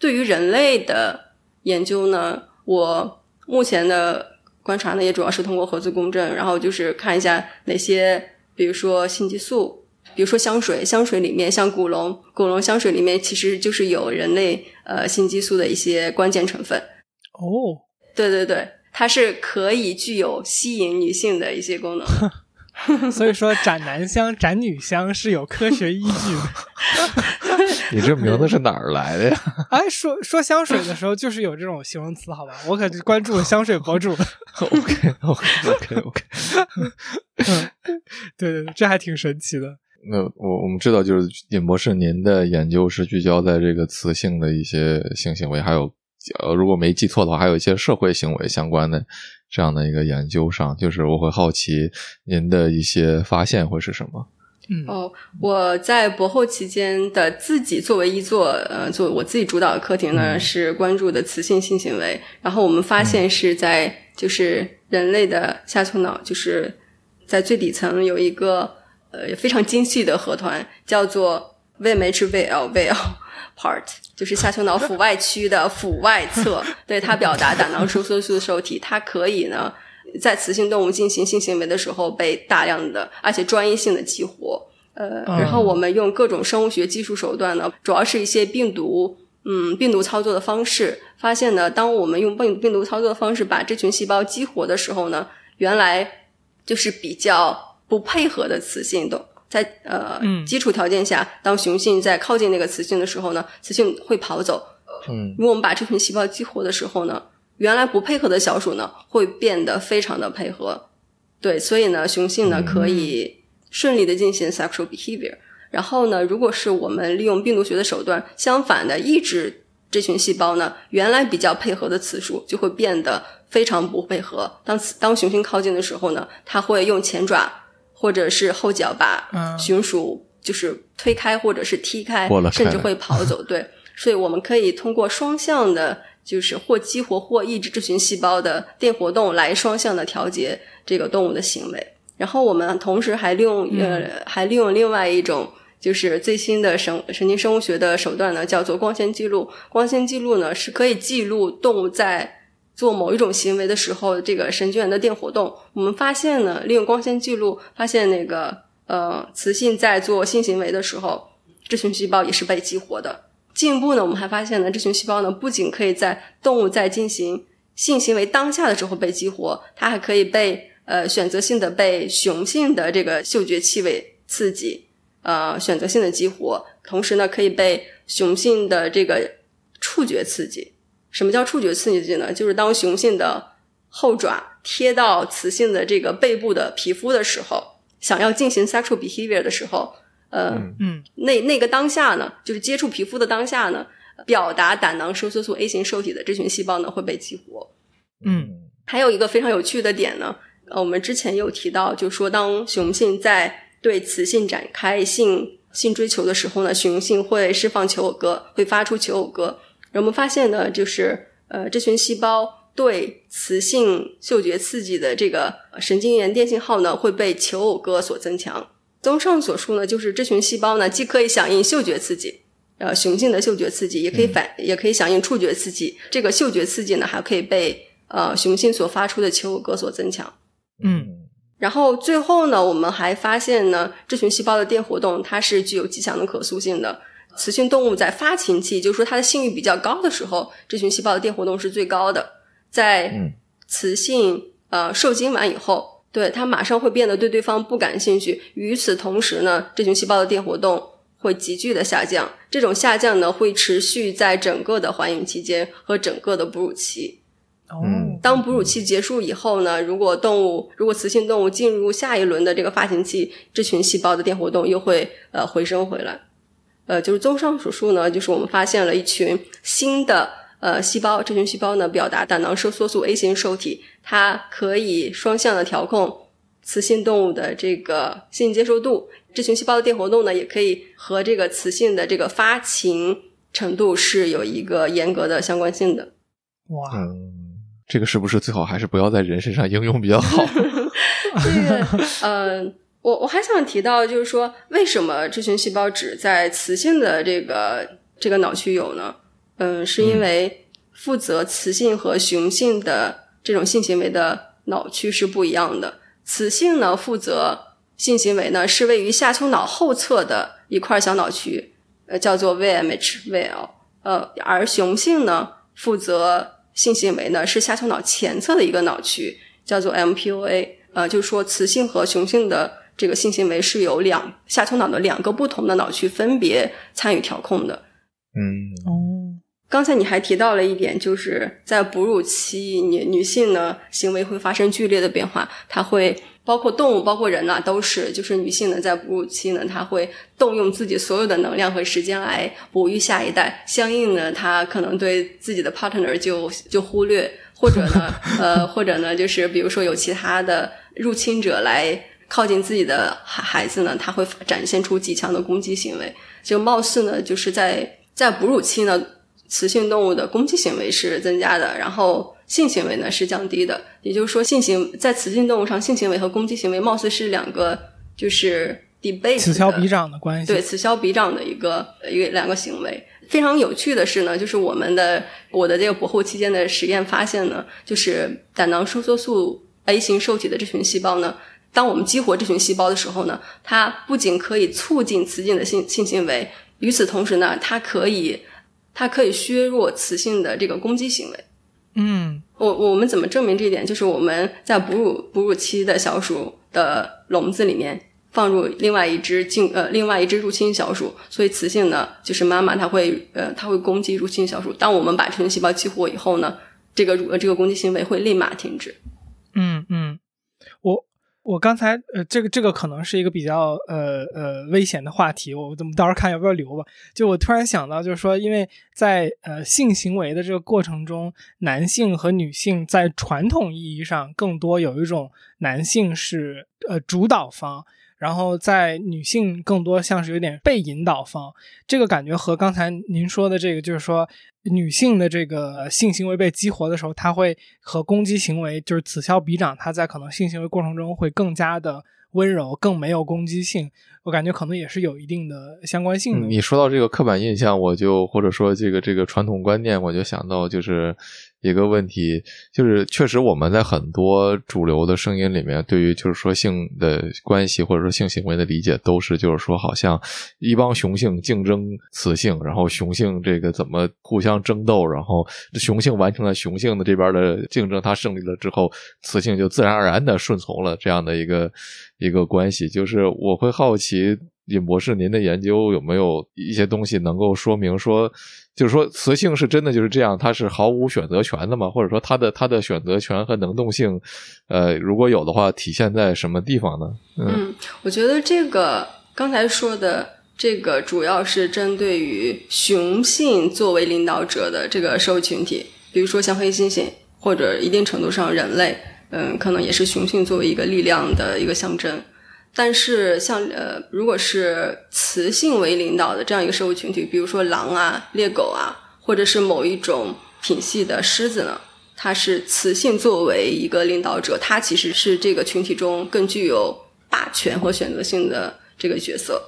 对于人类的研究呢，我目前的观察呢，也主要是通过核磁共振，然后就是看一下哪些，比如说性激素，比如说香水，香水里面像古龙，古龙香水里面其实就是有人类呃性激素的一些关键成分。哦，对对对。它是可以具有吸引女性的一些功能，所以说斩男香、斩女香是有科学依据的。你这名字是哪儿来的呀？哎，说说香水的时候就是有这种形容词，好吧？我可关注了 香水博主。OK，OK，OK，OK。对对对，这还挺神奇的。那我我们知道，就是尹博士，您的研究是聚焦在这个雌性的一些性行为，还有。呃，如果没记错的话，还有一些社会行为相关的这样的一个研究上，就是我会好奇您的一些发现会是什么？嗯，哦，我在博后期间的自己作为一座呃，做我自己主导的课题呢，是关注的雌性性行为。然后我们发现是在就是人类的下丘脑，就是在最底层有一个呃非常精细的核团，叫做 VMH VL VL part。就是下丘脑 腹外区的腹外侧，对它表达胆囊收缩素的受体，它可以呢在雌性动物进行性行为的时候被大量的而且专一性的激活。呃，然后我们用各种生物学技术手段呢，主要是一些病毒，嗯，病毒操作的方式，发现呢，当我们用病病毒操作的方式把这群细胞激活的时候呢，原来就是比较不配合的雌性动在呃嗯基础条件下，当雄性在靠近那个雌性的时候呢，雌性会跑走。嗯如果我们把这群细胞激活的时候呢，原来不配合的小鼠呢，会变得非常的配合。对，所以呢，雄性呢嗯可以顺利的进行 sexual behavior。然后呢，如果是我们利用病毒学的手段，相反的抑制这群细胞呢，原来比较配合的雌鼠就会变得非常不配合。当雌当雄性靠近的时候呢，它会用前爪或者是后脚把嗯雄鼠就是推开或者是踢开，开甚至会跑走。对，所以我们可以通过双向的，就是或激活或抑制这群细胞的电活动来双向的调节这个动物的行为。然后我们同时还利用呃，还利用另外一种就是最新的神神经生物学的手段呢，叫做光纤记录。光纤记录呢是可以记录动物在做某一种行为的时候，这个神经元的电活动。我们发现呢，利用光纤记录，发现那个呃雌性在做性行为的时候，这群细胞也是被激活的。进一步呢，我们还发现呢，这群细胞呢不仅可以在动物在进行性行为当下的时候被激活，它还可以被呃选择性的被雄性的这个嗅觉气味刺激，呃选择性的激活，同时呢可以被雄性的这个触觉刺激。什么叫触觉刺激呢？就是当雄性的后爪贴到雌性的这个背部的皮肤的时候，想要进行 sexual behavior 的时候，呃，嗯嗯那那个当下呢，就是接触皮肤的当下呢，表达胆囊收缩素 A 型受体的这群细胞呢会被激活。嗯还有一个非常有趣的点呢，呃，我们之前有提到，就是说当雄性在对雌性展开性性追求的时候呢，雄性会释放求偶歌，会发出求偶歌。然后我们发现呢，就是呃，这群细胞对雌性嗅觉刺激的这个呃神经元电信号呢，会被求偶歌所增强。综上所述呢，就是这群细胞呢，既可以响应嗅觉刺激，呃，雄性的嗅觉刺激，也可以反，也可以响应触觉刺激。这个嗅觉刺激呢，还可以被呃雄性所发出的求偶歌所增强。嗯然后最后呢，我们还发现呢，这群细胞的电活动它是具有极强的可塑性的。雌性动物在发情期，就是说它的性欲比较高的时候，这群细胞的电活动是最高的。在嗯雌性呃受精完以后，对它马上会变得对对方不感兴趣。与此同时呢，这群细胞的电活动会急剧的下降。这种下降呢，会持续在整个的怀孕期间和整个的哺乳期。哦嗯当哺乳期结束以后呢，如果动物如果雌性动物进入下一轮的这个发情期，这群细胞的电活动又会呃回升回来。呃，就是综上所述呢，就是我们发现了一群新的呃细胞，这群细胞呢表达胆囊收缩素 A 型受体，它可以双向的调控雌性动物的这个性接受度。这群细胞的电活动呢，也可以和这个雌性的这个发情程度是有一个严格的相关性的。哇，嗯，这个是不是最好还是不要在人身上应用比较好？这个，呃，我我还想提到，就是说，为什么这群细胞只在雌性的这个这个脑区有呢？嗯，是因为负责雌性和雄性的这种性行为的脑区是不一样的。雌性呢，负责性行为呢，是位于下丘脑后侧的一块小脑区，呃，叫做 VMH-VL。呃，而雄性呢，负责性行为呢，是下丘脑前侧的一个脑区，叫做 MPOA。呃，就是说雌性和雄性的这个性行为是由两下丘脑的两个不同的脑区分别参与调控的。嗯哦，刚才你还提到了一点，就是在哺乳期，女女性呢行为会发生剧烈的变化，它会包括动物，包括人呐、都是，就是女性呢在哺乳期呢，她会动用自己所有的能量和时间来哺育下一代，相应呢，她可能对自己的 partner 就就忽略，或者呢，呃，或者呢，就是比如说有其他的入侵者来靠近自己的孩孩子呢，她会展现出极强的攻击行为。就貌似呢，就是在在哺乳期呢，雌性动物的攻击行为是增加的，然后性行为呢是降低的。也就是说，性行在雌性动物上，性行为和攻击行为貌似是两个就是 debate 此消彼长的关系。对，此消彼长的一个一个两个行为。非常有趣的是呢，就是我们的我的这个博后期间的实验发现呢，就是胆囊收缩素 A 型受体的这群细胞呢，当我们激活这群细胞的时候呢，它不仅可以促进雌性的性性行为，与此同时呢，它可以它可以削弱雌性的这个攻击行为。嗯我我们怎么证明这一点？就是我们在哺乳哺乳期的小鼠的笼子里面放入另外一只进呃另外一只入侵小鼠，所以雌性呢就是妈妈，它会呃它会攻击入侵小鼠。当我们把成人细胞激活以后呢，这个呃这个攻击行为会立马停止。嗯嗯，我我刚才呃这个这个可能是一个比较呃呃危险的话题，我怎么到时候看要不要留吧。就我突然想到，就是说，因为在呃性行为的这个过程中，男性和女性在传统意义上更多有一种男性是呃主导方。然后在女性更多像是有点被引导方，这个感觉和刚才您说的这个，就是说女性的这个性行为被激活的时候，她会和攻击行为就是此消彼长，她在可能性行为过程中会更加的温柔，更没有攻击性。我感觉可能也是有一定的相关性的。你说到这个刻板印象，我就或者说这个这个传统观念，我就想到就是。一个问题就是，确实我们在很多主流的声音里面，对于就是说性的关系或者说性行为的理解，都是就是说，好像一帮雄性竞争雌性，然后雄性这个怎么互相争斗，然后雄性完成了雄性的这边的竞争，它胜利了之后，雌性就自然而然的顺从了这样的一个一个关系。就是我会好奇，尹博士，您的研究有没有一些东西能够说明说？就是说，雌性是真的就是这样，它是毫无选择权的吗？或者说，它的它的选择权和能动性，呃，如果有的话，体现在什么地方呢？嗯，我觉得这个刚才说的这个主要是针对于雄性作为领导者的这个社会群体，比如说像黑猩猩，或者一定程度上人类，嗯，可能也是雄性作为一个力量的一个象征。但是，像呃，如果是雌性为领导的这样一个社会群体，比如说狼啊、猎狗啊，或者是某一种品系的狮子呢，它是雌性作为一个领导者，它其实是这个群体中更具有霸权和选择性的这个角色。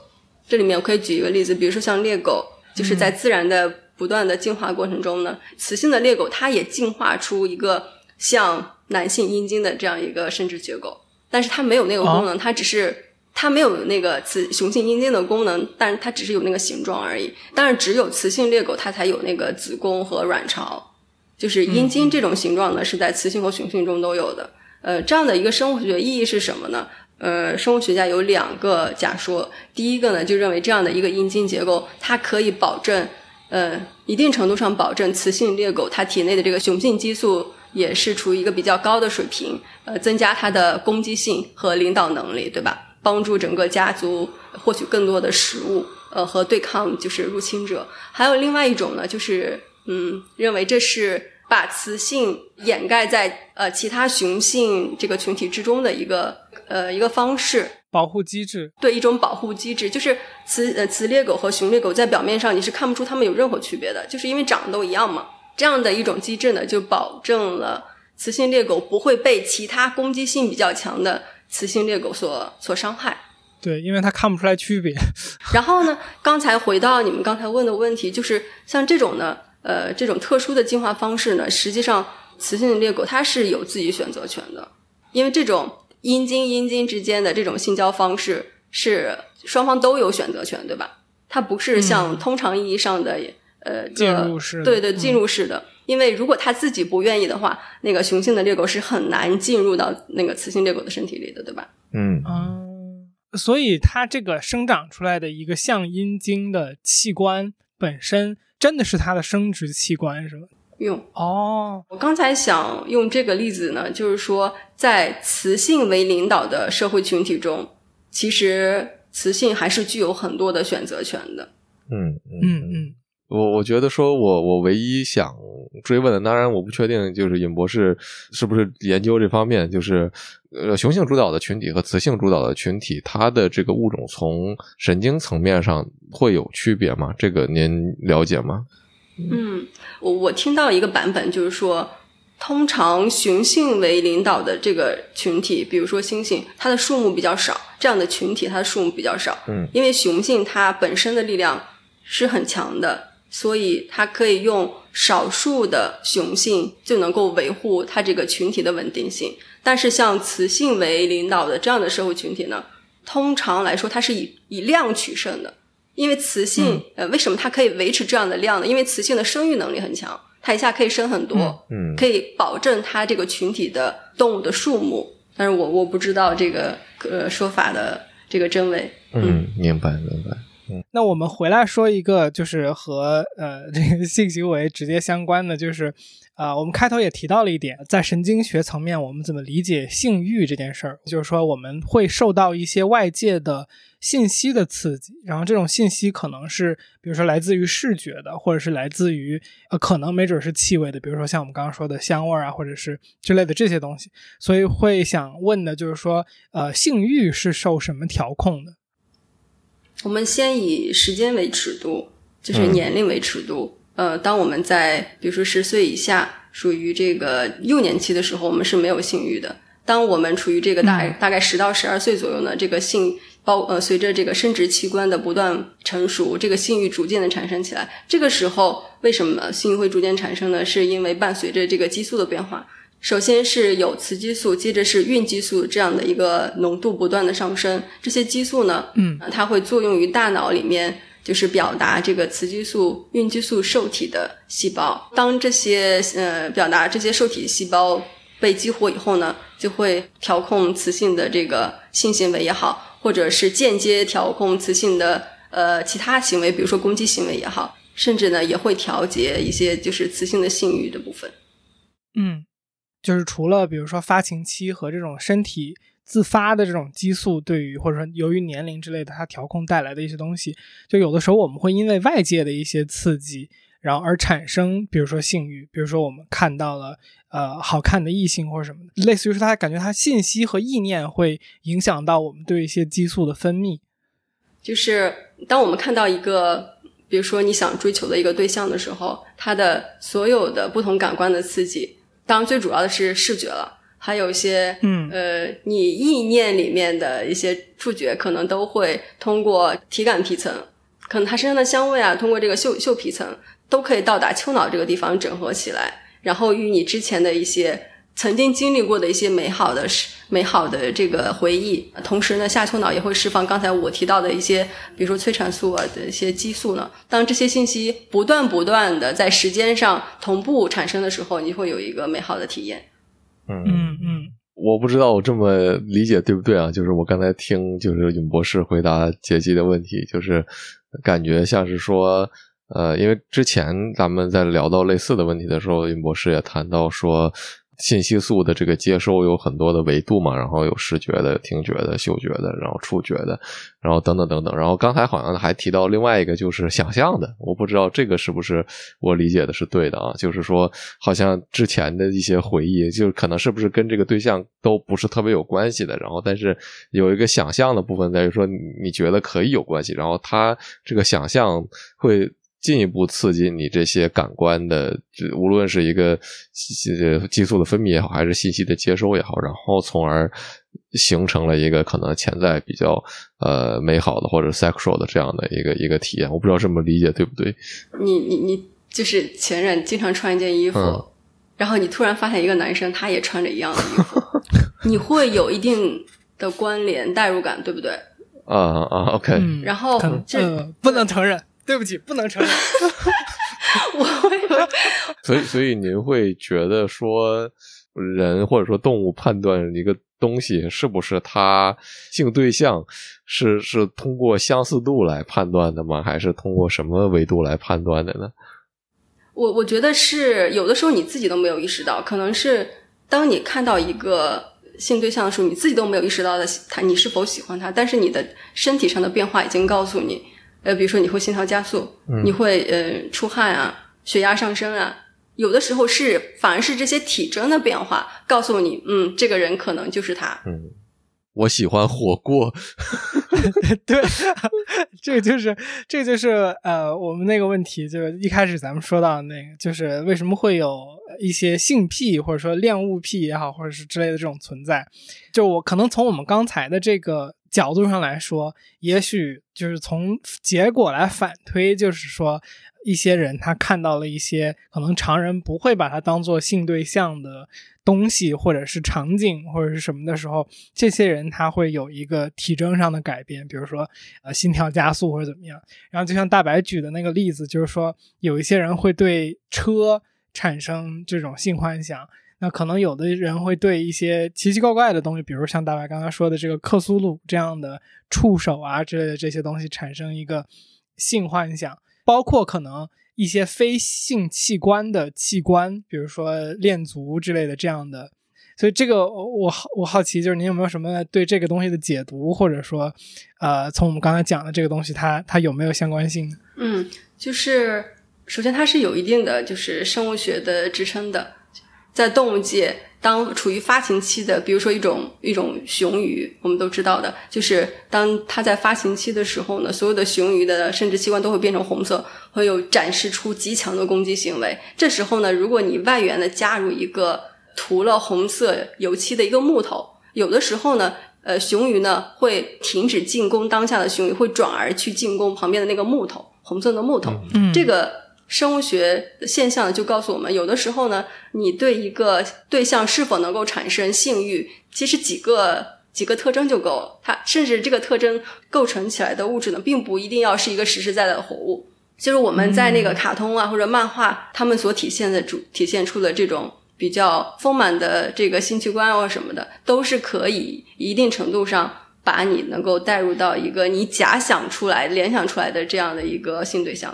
这里面我可以举一个例子，比如说像猎狗，就是在自然的不断的进化过程中呢，雌性的猎狗它也进化出一个像男性阴茎的这样一个生殖结构。但是它没有那个功能，它只是它没有那个雌雄性阴茎的功能，但是它只是有那个形状而已。但是只有雌性猎狗它才有那个子宫和卵巢，就是阴茎这种形状呢是在雌性和雄性中都有的。呃，这样的一个生物学意义是什么呢？呃，生物学家有两个假说，第一个呢就认为这样的一个阴茎结构，它可以保证呃一定程度上保证雌性猎狗它体内的这个雄性激素。也是处于一个比较高的水平，呃，增加它的攻击性和领导能力，对吧？帮助整个家族获取更多的食物，呃，和对抗就是入侵者。还有另外一种呢，就是嗯，认为这是把雌性掩盖在呃其他雄性这个群体之中的一个呃一个方式，保护机制。对，一种保护机制，就是雌呃雌猎狗和雄猎狗在表面上你是看不出它们有任何区别的，就是因为长得都一样嘛。这样的一种机制呢，就保证了雌性猎狗不会被其他攻击性比较强的雌性猎狗所所伤害。对，因为它看不出来区别。然后呢，刚才回到你们刚才问的问题，就是像这种呢，呃，这种特殊的进化方式呢，实际上雌性猎狗它是有自己选择权的，因为这种阴茎阴茎之间的这种性交方式是双方都有选择权，对吧？它不是像通常意义上的。呃，进入式对对，进入式的，因为如果他自己不愿意的话，那个雄性的猎狗是很难进入到那个雌性猎狗的身体里的，对吧？嗯嗯，所以它这个生长出来的一个像阴茎的器官本身，真的是它的生殖器官，是吧？用哦，我刚才想用这个例子呢，就是说，在雌性为领导的社会群体中，其实雌性还是具有很多的选择权的。嗯嗯嗯。我我觉得说，我我唯一想追问的，当然我不确定，就是尹博士是不是研究这方面，就是呃雄性主导的群体和雌性主导的群体，它的这个物种从神经层面上会有区别吗？这个您了解吗？嗯，我我听到一个版本，就是说，通常雄性为领导的这个群体，比如说猩猩，它的数目比较少，这样的群体它的数目比较少，嗯，因为雄性它本身的力量是很强的。所以，它可以用少数的雄性就能够维护它这个群体的稳定性。但是，像雌性为领导的这样的社会群体呢，通常来说，它是以以量取胜的。因为雌性，呃，为什么它可以维持这样的量呢？因为雌性的生育能力很强，它一下可以生很多，嗯，可以保证它这个群体的动物的数目。但是我我不知道这个呃说法的。这个真伪。嗯，明白明白。那我们回来说一个，就是和呃这个性行为直接相关的，就是啊，我们开头也提到了一点，在神经学层面，我们怎么理解性欲这件事儿？就是说，我们会受到一些外界的信息的刺激，然后这种信息可能是，比如说来自于视觉的，或者是来自于呃，可能没准是气味的，比如说像我们刚刚说的香味啊，或者是之类的这些东西。所以会想问的就是说，呃，性欲是受什么调控的？我们先以时间为尺度，就是年龄为尺度。呃，当我们在比如说十岁以下，属于这个幼年期的时候，我们是没有性欲的。当我们处于这个大大概十到十二岁左右呢，这个性包呃随着这个生殖器官的不断成熟，这个性欲逐渐的产生起来。这个时候为什么性欲会逐渐产生呢？是因为伴随着这个激素的变化。首先是有雌激素，接着是孕激素这样的一个浓度不断的上升。这些激素呢，嗯，它会作用于大脑里面，就是表达这个雌激素、孕激素受体的细胞。当这些呃表达这些受体细胞被激活以后呢，就会调控雌性的这个性行为也好，或者是间接调控雌性的呃其他行为，比如说攻击行为也好，甚至呢也会调节一些就是雌性的性欲的部分。嗯。就是除了比如说发情期和这种身体自发的这种激素，对于或者说由于年龄之类的它调控带来的一些东西，就有的时候我们会因为外界的一些刺激，然后而产生，比如说性欲，比如说我们看到了呃好看的异性或者什么的，类似于说他感觉他信息和意念会影响到我们对一些激素的分泌。就是当我们看到一个，比如说你想追求的一个对象的时候，他的所有的不同感官的刺激。当然，最主要的是视觉了，还有一些，嗯，呃，你意念里面的一些触觉，可能都会通过体感皮层，可能他身上的香味啊，通过这个嗅嗅皮层，都可以到达丘脑这个地方整合起来，然后与你之前的一些曾经经历过的一些美好的、美好的这个回忆，同时呢，下丘脑也会释放刚才我提到的一些，比如说催产素啊的一些激素呢。当这些信息不断不断的在时间上同步产生的时候，你会有一个美好的体验。嗯嗯嗯，我不知道我这么理解对不对啊？就是我刚才听就是尹博士回答杰基的问题，就是感觉像是说，呃，因为之前咱们在聊到类似的问题的时候，尹博士也谈到说。信息素的这个接收有很多的维度嘛，然后有视觉的、听觉的、嗅觉的，然后触觉的，然后等等等等。然后刚才好像还提到另外一个就是想象的，我不知道这个是不是我理解的是对的啊？就是说，好像之前的一些回忆，就可能是不是跟这个对象都不是特别有关系的，然后但是有一个想象的部分在于说你觉得可以有关系，然后他这个想象会。进一步刺激你这些感官的，无论是一个激素的分泌也好，还是信息的接收也好，然后从而形成了一个可能潜在比较呃美好的或者 sexual 的这样的一个一个体验。我不知道这么理解对不对？你你你就是前任经常穿一件衣服，然后你突然发现一个男生他也穿着一样的衣服，你会有一定的关联代入感，对不对？啊啊，OK。然后这不能承认。对不起，不能承认。我 所以，所以您会觉得说，人或者说动物判断一个东西是不是它性对象，是是通过相似度来判断的吗？还是通过什么维度来判断的呢？我我觉得是有的时候你自己都没有意识到，可能是当你看到一个性对象的时候，你自己都没有意识到的他你是否喜欢他，但是你的身体上的变化已经告诉你。呃，比如说你会心跳加速，你会呃出汗啊，血压上升啊，有的时候是反而是这些体征的变化告诉你，嗯，这个人可能就是他。嗯，我喜欢火锅。对，这个就是这就是呃，我们那个问题就是一开始咱们说到那个，就是为什么会有一些性癖或者说恋物癖也好，或者是之类的这种存在？就我可能从我们刚才的这个。角度上来说，也许就是从结果来反推，就是说，一些人他看到了一些可能常人不会把它当做性对象的东西，或者是场景，或者是什么的时候，这些人他会有一个体征上的改变，比如说呃心跳加速或者怎么样。然后就像大白举的那个例子，就是说有一些人会对车产生这种性幻想。那可能有的人会对一些奇奇怪怪的东西，比如像大白刚刚说的这个克苏鲁这样的触手啊之类的这些东西产生一个性幻想，包括可能一些非性器官的器官，比如说恋足之类的这样的。所以这个我好我好奇，就是您有没有什么对这个东西的解读，或者说，呃，从我们刚才讲的这个东西，它它有没有相关性？嗯，就是首先它是有一定的就是生物学的支撑的，在动物界，当处于发情期的，比如说一种一种雄鱼，我们都知道的，就是当它在发情期的时候呢，所有的雄鱼的生殖器官都会变成红色，会有展示出极强的攻击行为。这时候呢，如果你外源的加入一个涂了红色油漆的一个木头，有的时候呢，呃，雄鱼呢会停止进攻当下的雄鱼，会转而去进攻旁边的那个木头，红色的木头。嗯，这个生物学现象就告诉我们，有的时候呢，你对一个对象是否能够产生性欲，其实几个几个特征就够了。它甚至这个特征构成起来的物质呢，并不一定要是一个实实在在的活物，就是我们在那个卡通啊或者漫画，他们所体现的主体现出的这种。比较丰满的这个性器官或什么的，都是可以一定程度上把你能够带入到一个你假想出来、联想出来的这样的一个性对象。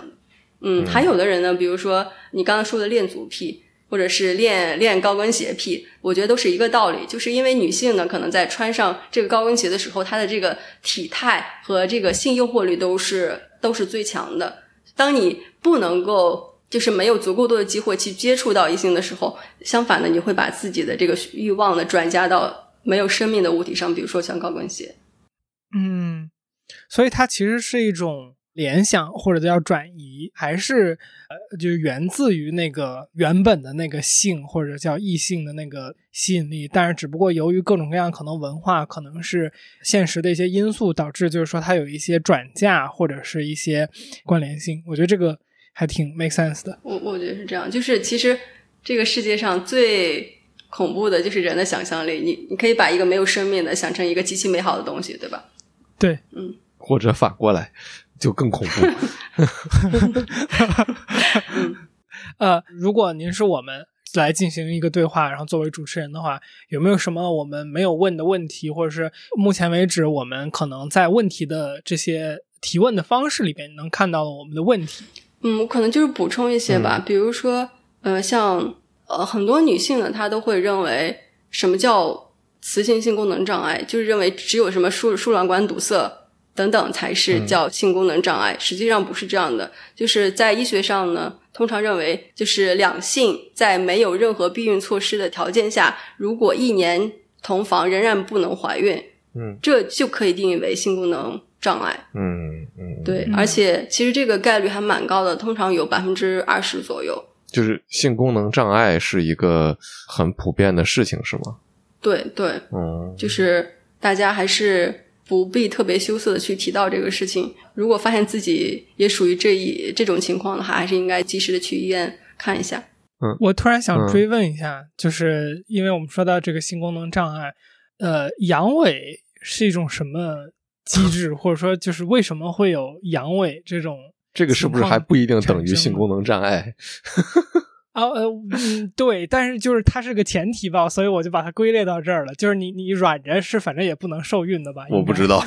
嗯，还有的人呢，比如说你刚刚说的恋足癖，或者是恋恋高跟鞋癖，我觉得都是一个道理，就是因为女性呢，可能在穿上这个高跟鞋的时候，她的这个体态和这个性诱惑力都是都是最强的。当你不能够。就是没有足够多的机会去接触到异性的时候，相反的，你会把自己的这个欲望呢转嫁到没有生命的物体上，比如说像高跟鞋。嗯，所以它其实是一种联想或者叫转移，还是呃，就是源自于那个原本的那个性或者叫异性的那个吸引力，但是只不过由于各种各样可能文化，可能是现实的一些因素导致，就是说它有一些转嫁或者是一些关联性。我觉得这个。还挺 make sense 的，我我觉得是这样，就是其实这个世界上最恐怖的就是人的想象力，你你可以把一个没有生命的想成一个极其美好的东西，对吧？对，嗯，或者反过来就更恐怖。呃，如果您是我们来进行一个对话，然后作为主持人的话，有没有什么我们没有问的问题，或者是目前为止我们可能在问题的这些提问的方式里边能看到我们的问题？嗯，我可能就是补充一些吧，比如说，呃，像呃很多女性呢，她都会认为什么叫雌性性功能障碍，就是认为只有什么输输卵管堵塞等等才是叫性功能障碍。实际上不是这样的，就是在医学上呢，通常认为就是两性在没有任何避孕措施的条件下，如果一年同房仍然不能怀孕，嗯，这就可以定义为性功能。障碍，嗯嗯，对，而且其实这个概率还蛮高的，通常有百分之二十左右。就是性功能障碍是一个很普遍的事情，是吗？对对，嗯，就是大家还是不必特别羞涩的去提到这个事情。如果发现自己也属于这一这种情况的话，还是应该及时的去医院看一下。嗯，我突然想追问一下，就是因为我们说到这个性功能障碍，呃，阳痿是一种什么？机制，或者说就是为什么会有阳痿这种？这个是不是还不一定等于性功能障碍？啊呃嗯对，但是就是它是个前提吧，所以我就把它归类到这儿了。就是你你软着是反正也不能受孕的吧？我不知道，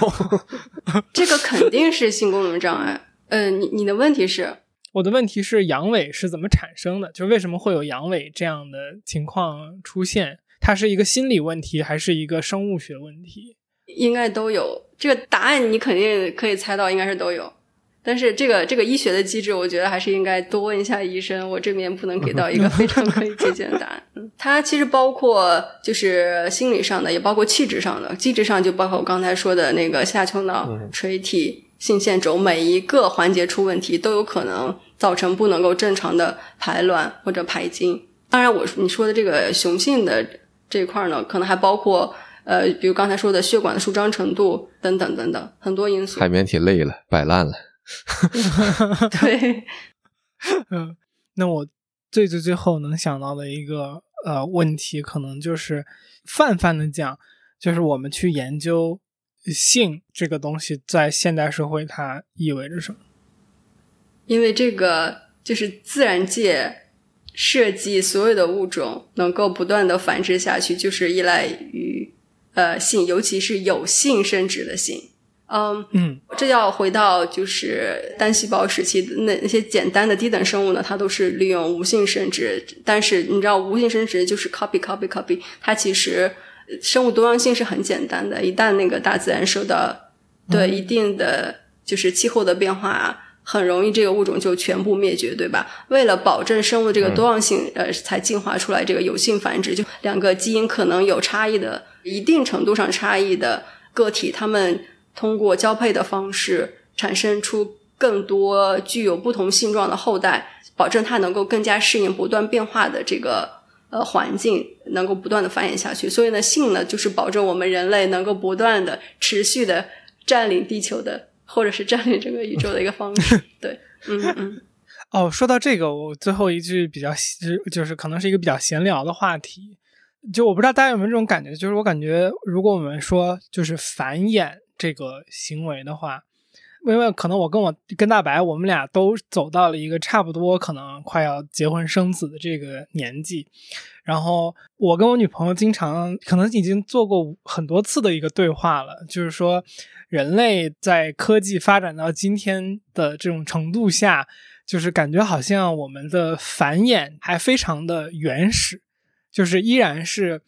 这个肯定是性功能障碍。嗯，你你的问题是？我的问题是阳痿是怎么产生的？就为什么会有阳痿这样的情况出现？它是一个心理问题还是一个生物学问题？应该都有这个答案，你肯定可以猜到，应该是都有。但是这个这个医学的机制，我觉得还是应该多问一下医生。我这边不能给到一个非常可以借鉴的答案。嗯，它其实包括就是心理上的，也包括气质上的。机制上就包括我刚才说的那个下丘脑、垂体、性腺轴，每一个环节出问题，都有可能造成不能够正常的排卵或者排精。当然，我你说的这个雄性的这一块呢，可能还包括。呃，比如刚才说的血管的舒张程度等等等等，很多因素。海绵体累了，摆烂了。对，嗯，那我最最最后能想到的一个呃问题，可能就是泛泛的讲，就是我们去研究性这个东西，在现代社会它意味着什么？因为这个就是自然界设计所有的物种能够不断的繁殖下去，就是依赖于呃性，尤其是有性生殖的性。嗯嗯，这要回到就是单细胞时期那那些简单的低等生物呢，它都是利用无性生殖。但是你知道，无性生殖就是 copy copy copy，它其实生物多样性是很简单的。一旦那个大自然受到对一定的就是气候的变化。很容易，这个物种就全部灭绝，对吧？为了保证生物这个多样性，呃，才进化出来这个有性繁殖，就两个基因可能有差异的、一定程度上差异的个体，它们通过交配的方式产生出更多具有不同性状的后代，保证它能够更加适应不断变化的这个呃环境，能够不断的繁衍下去。所以呢，性呢，就是保证我们人类能够不断的、持续的占领地球的。或者是占领整个宇宙的一个方式，对，嗯嗯。哦，说到这个，我最后一句比较，就是可能是一个比较闲聊的话题。就我不知道大家有没有这种感觉，就是我感觉，如果我们说就是繁衍这个行为的话，因为可能我跟我跟大白，我们俩都走到了一个差不多可能快要结婚生子的这个年纪。然后我跟我女朋友经常可能已经做过很多次的一个对话了，就是说。人类在科技发展到今天的这种程度下，就是感觉好像我们的繁衍还非常的原始，就是依然是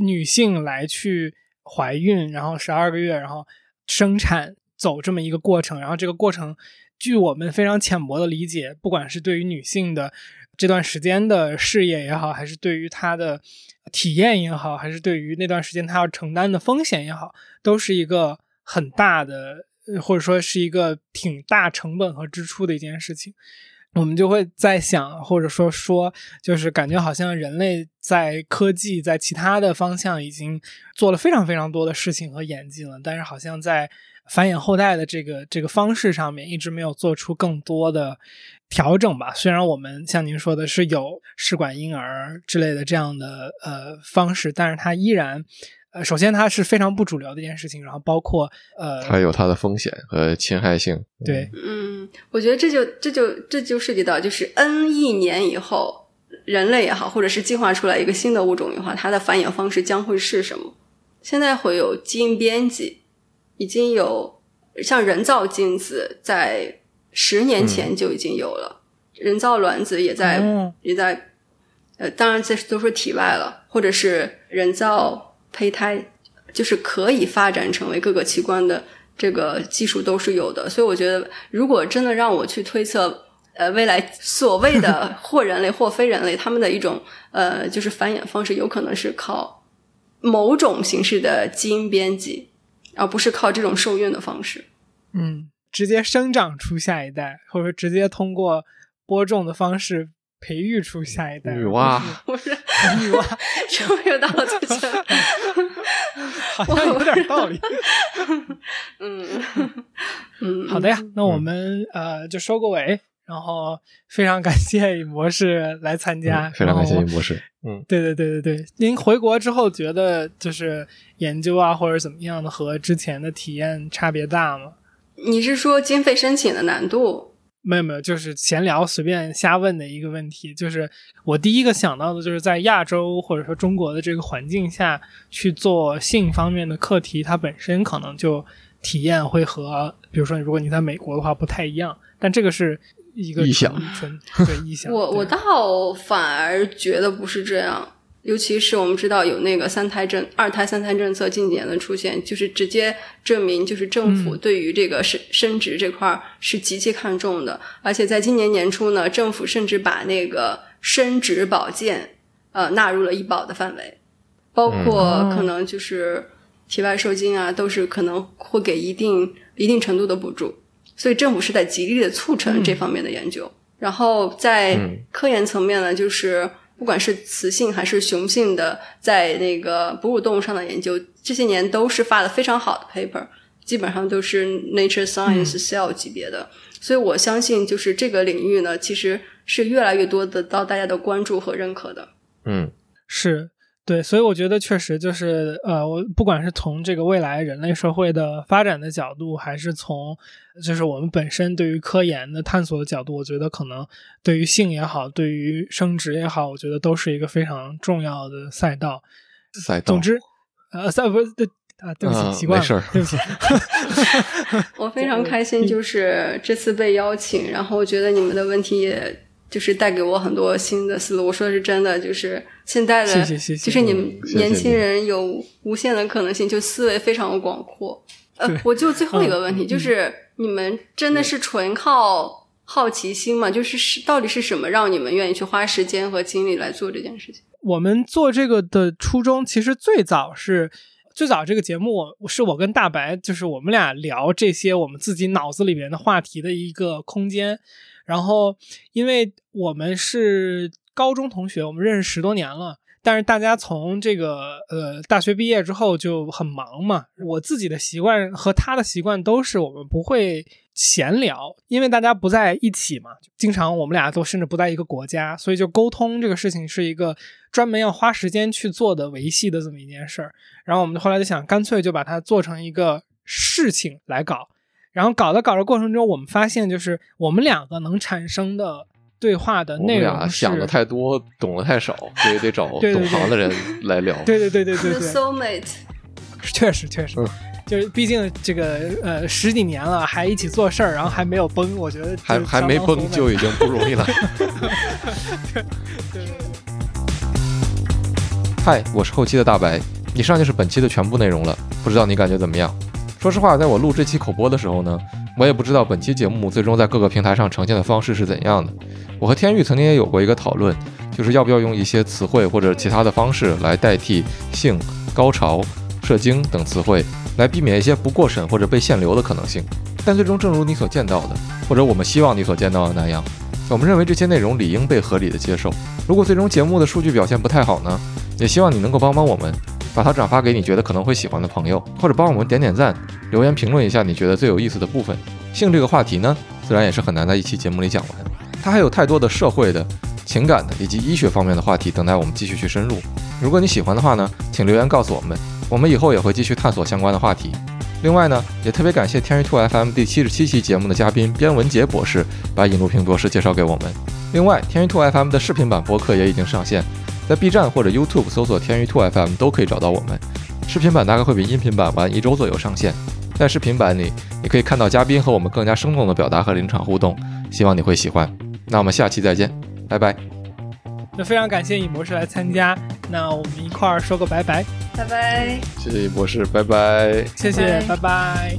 女性来去怀孕，然后十二个月，然后生产走这么一个过程。然后这个过程，据我们非常浅薄的理解，不管是对于女性的这段时间的事业也好，还是对于她的体验也好，还是对于那段时间她要承担的风险也好，都是一个。很大的，或者说是一个挺大成本和支出的一件事情，我们就会在想，或者说说，就是感觉好像人类在科技在其他的方向已经做了非常非常多的事情和演进了，但是好像在繁衍后代的这个这个方式上面一直没有做出更多的调整吧。虽然我们像您说的是有试管婴儿之类的这样的呃方式，但是它依然。呃，首先它是非常不主流的一件事情，然后包括呃，它有它的风险和侵害性。对，嗯，我觉得这就这就这就涉及到，就是 N 亿年以后，人类也好，或者是进化出来一个新的物种的话，它的繁衍方式将会是什么？现在会有基因编辑，已经有像人造精子，在十年前就已经有了，人造卵子也在也在，呃，当然这都是体外了，或者是人造。胚胎就是可以发展成为各个器官的这个技术都是有的，所以我觉得，如果真的让我去推测，呃，未来所谓的或人类或非人类，他们的一种 呃，就是繁衍方式，有可能是靠某种形式的基因编辑，而不是靠这种受孕的方式。嗯，直接生长出下一代，或者说直接通过播种的方式。培育出下一代女娲，不 是女娲，终于到了这些，好像有点道理。嗯嗯，好的呀，那我们呃就收个尾，然后非常感谢尹博士来参加，非常感谢尹博士。嗯，对对对对对，您回国之后觉得就是研究啊或者怎么样的和之前的体验差别大吗？你是说经费申请的难度？没有没有，就是闲聊随便瞎问的一个问题。就是我第一个想到的，就是在亚洲或者说中国的这个环境下去做性方面的课题，它本身可能就体验会和，比如说如果你在美国的话不太一样。但这个是一个臆想，纯对臆想。我我倒反而觉得不是这样。尤其是我们知道有那个三胎政二胎三胎政策近几年的出现，就是直接证明，就是政府对于这个生生殖这块是极其看重的。而且在今年年初呢，政府甚至把那个生殖保健呃纳入了医保的范围，包括可能就是体外受精啊，都是可能会给一定一定程度的补助。所以政府是在极力的促成这方面的研究。然后在科研层面呢，就是。不管是雌性还是雄性的，在那个哺乳动物上的研究，这些年都是发的非常好的 paper，基本上都是 Nature Science Cell 级别的。所以我相信，就是这个领域呢，其实是越来越多得到大家的关注和认可的。嗯，是。对，所以我觉得确实就是呃，我不管是从这个未来人类社会的发展的角度，还是从就是我们本身对于科研的探索的角度，我觉得可能对于性也好，对于生殖也好，我觉得都是一个非常重要的赛道。赛道。总之，呃，赛不是对啊，对不起，习惯了，对不起。我非常开心，就是这次被邀请，然后我觉得你们的问题也。就是带给我很多新的思路。我说的是真的，就是现在的，就是你们年轻人有无限的可能性，就思维非常的广阔。呃，我就最后一个问题，就是你们真的是纯靠好奇心吗？就是是到底是什么让你们愿意去花时间和精力来做这件事情？我们做这个的初衷，其实最早是最早这个节目是我跟大白，就是我们俩聊这些我们自己脑子里面的话题的一个空间。然后，因为我们是高中同学，我们认识十多年了。但是大家从这个呃大学毕业之后就很忙嘛。我自己的习惯和他的习惯都是，我们不会闲聊，因为大家不在一起嘛。经常我们俩都甚至不在一个国家，所以就沟通这个事情是一个专门要花时间去做的维系的这么一件事儿。然后我们后来就想，干脆就把它做成一个事情来搞。然后搞着搞着过程中，我们发现就是我们两个能产生的对话的内容，想的太多，懂得太少，所以得找懂行的人来聊。对对对对对对，soul mate，确实确实，就是毕竟这个呃十几年了，还一起做事儿，然后还没有崩，我觉得还还没崩就已经不容易了。对。嗨，我是后期的大白，以上就是本期的全部内容了，不知道你感觉怎么样？说实话，在我录这期口播的时候呢，我也不知道本期节目最终在各个平台上呈现的方式是怎样的。我和天玉曾经也有过一个讨论，就是要不要用一些词汇或者其他的方式来代替性、高潮、射精等词汇，来避免一些不过审或者被限流的可能性。但最终，正如你所见到的，或者我们希望你所见到的那样，我们认为这些内容理应被合理的接受。如果最终节目的数据表现不太好呢，也希望你能够帮帮我们。把它转发给你觉得可能会喜欢的朋友，或者帮我们点点赞，留言评论一下你觉得最有意思的部分。性这个话题呢，自然也是很难在一期节目里讲完，它还有太多的社会的、情感的以及医学方面的话题等待我们继续去深入。如果你喜欢的话呢，请留言告诉我们，我们以后也会继续探索相关的话题。另外呢，也特别感谢天娱兔 FM 第七十七期节目的嘉宾边文杰博士把尹路平博士介绍给我们。另外，天娱兔 FM 的视频版播客也已经上线。在 B 站或者 YouTube 搜索“天娱兔 FM” 都可以找到我们。视频版大概会比音频版晚一周左右上线。在视频版里，你可以看到嘉宾和我们更加生动的表达和临场互动，希望你会喜欢。那我们下期再见，拜拜。那非常感谢尹博士来参加，那我们一块儿说个拜拜，拜拜。谢谢尹博士，拜拜。谢谢，拜拜。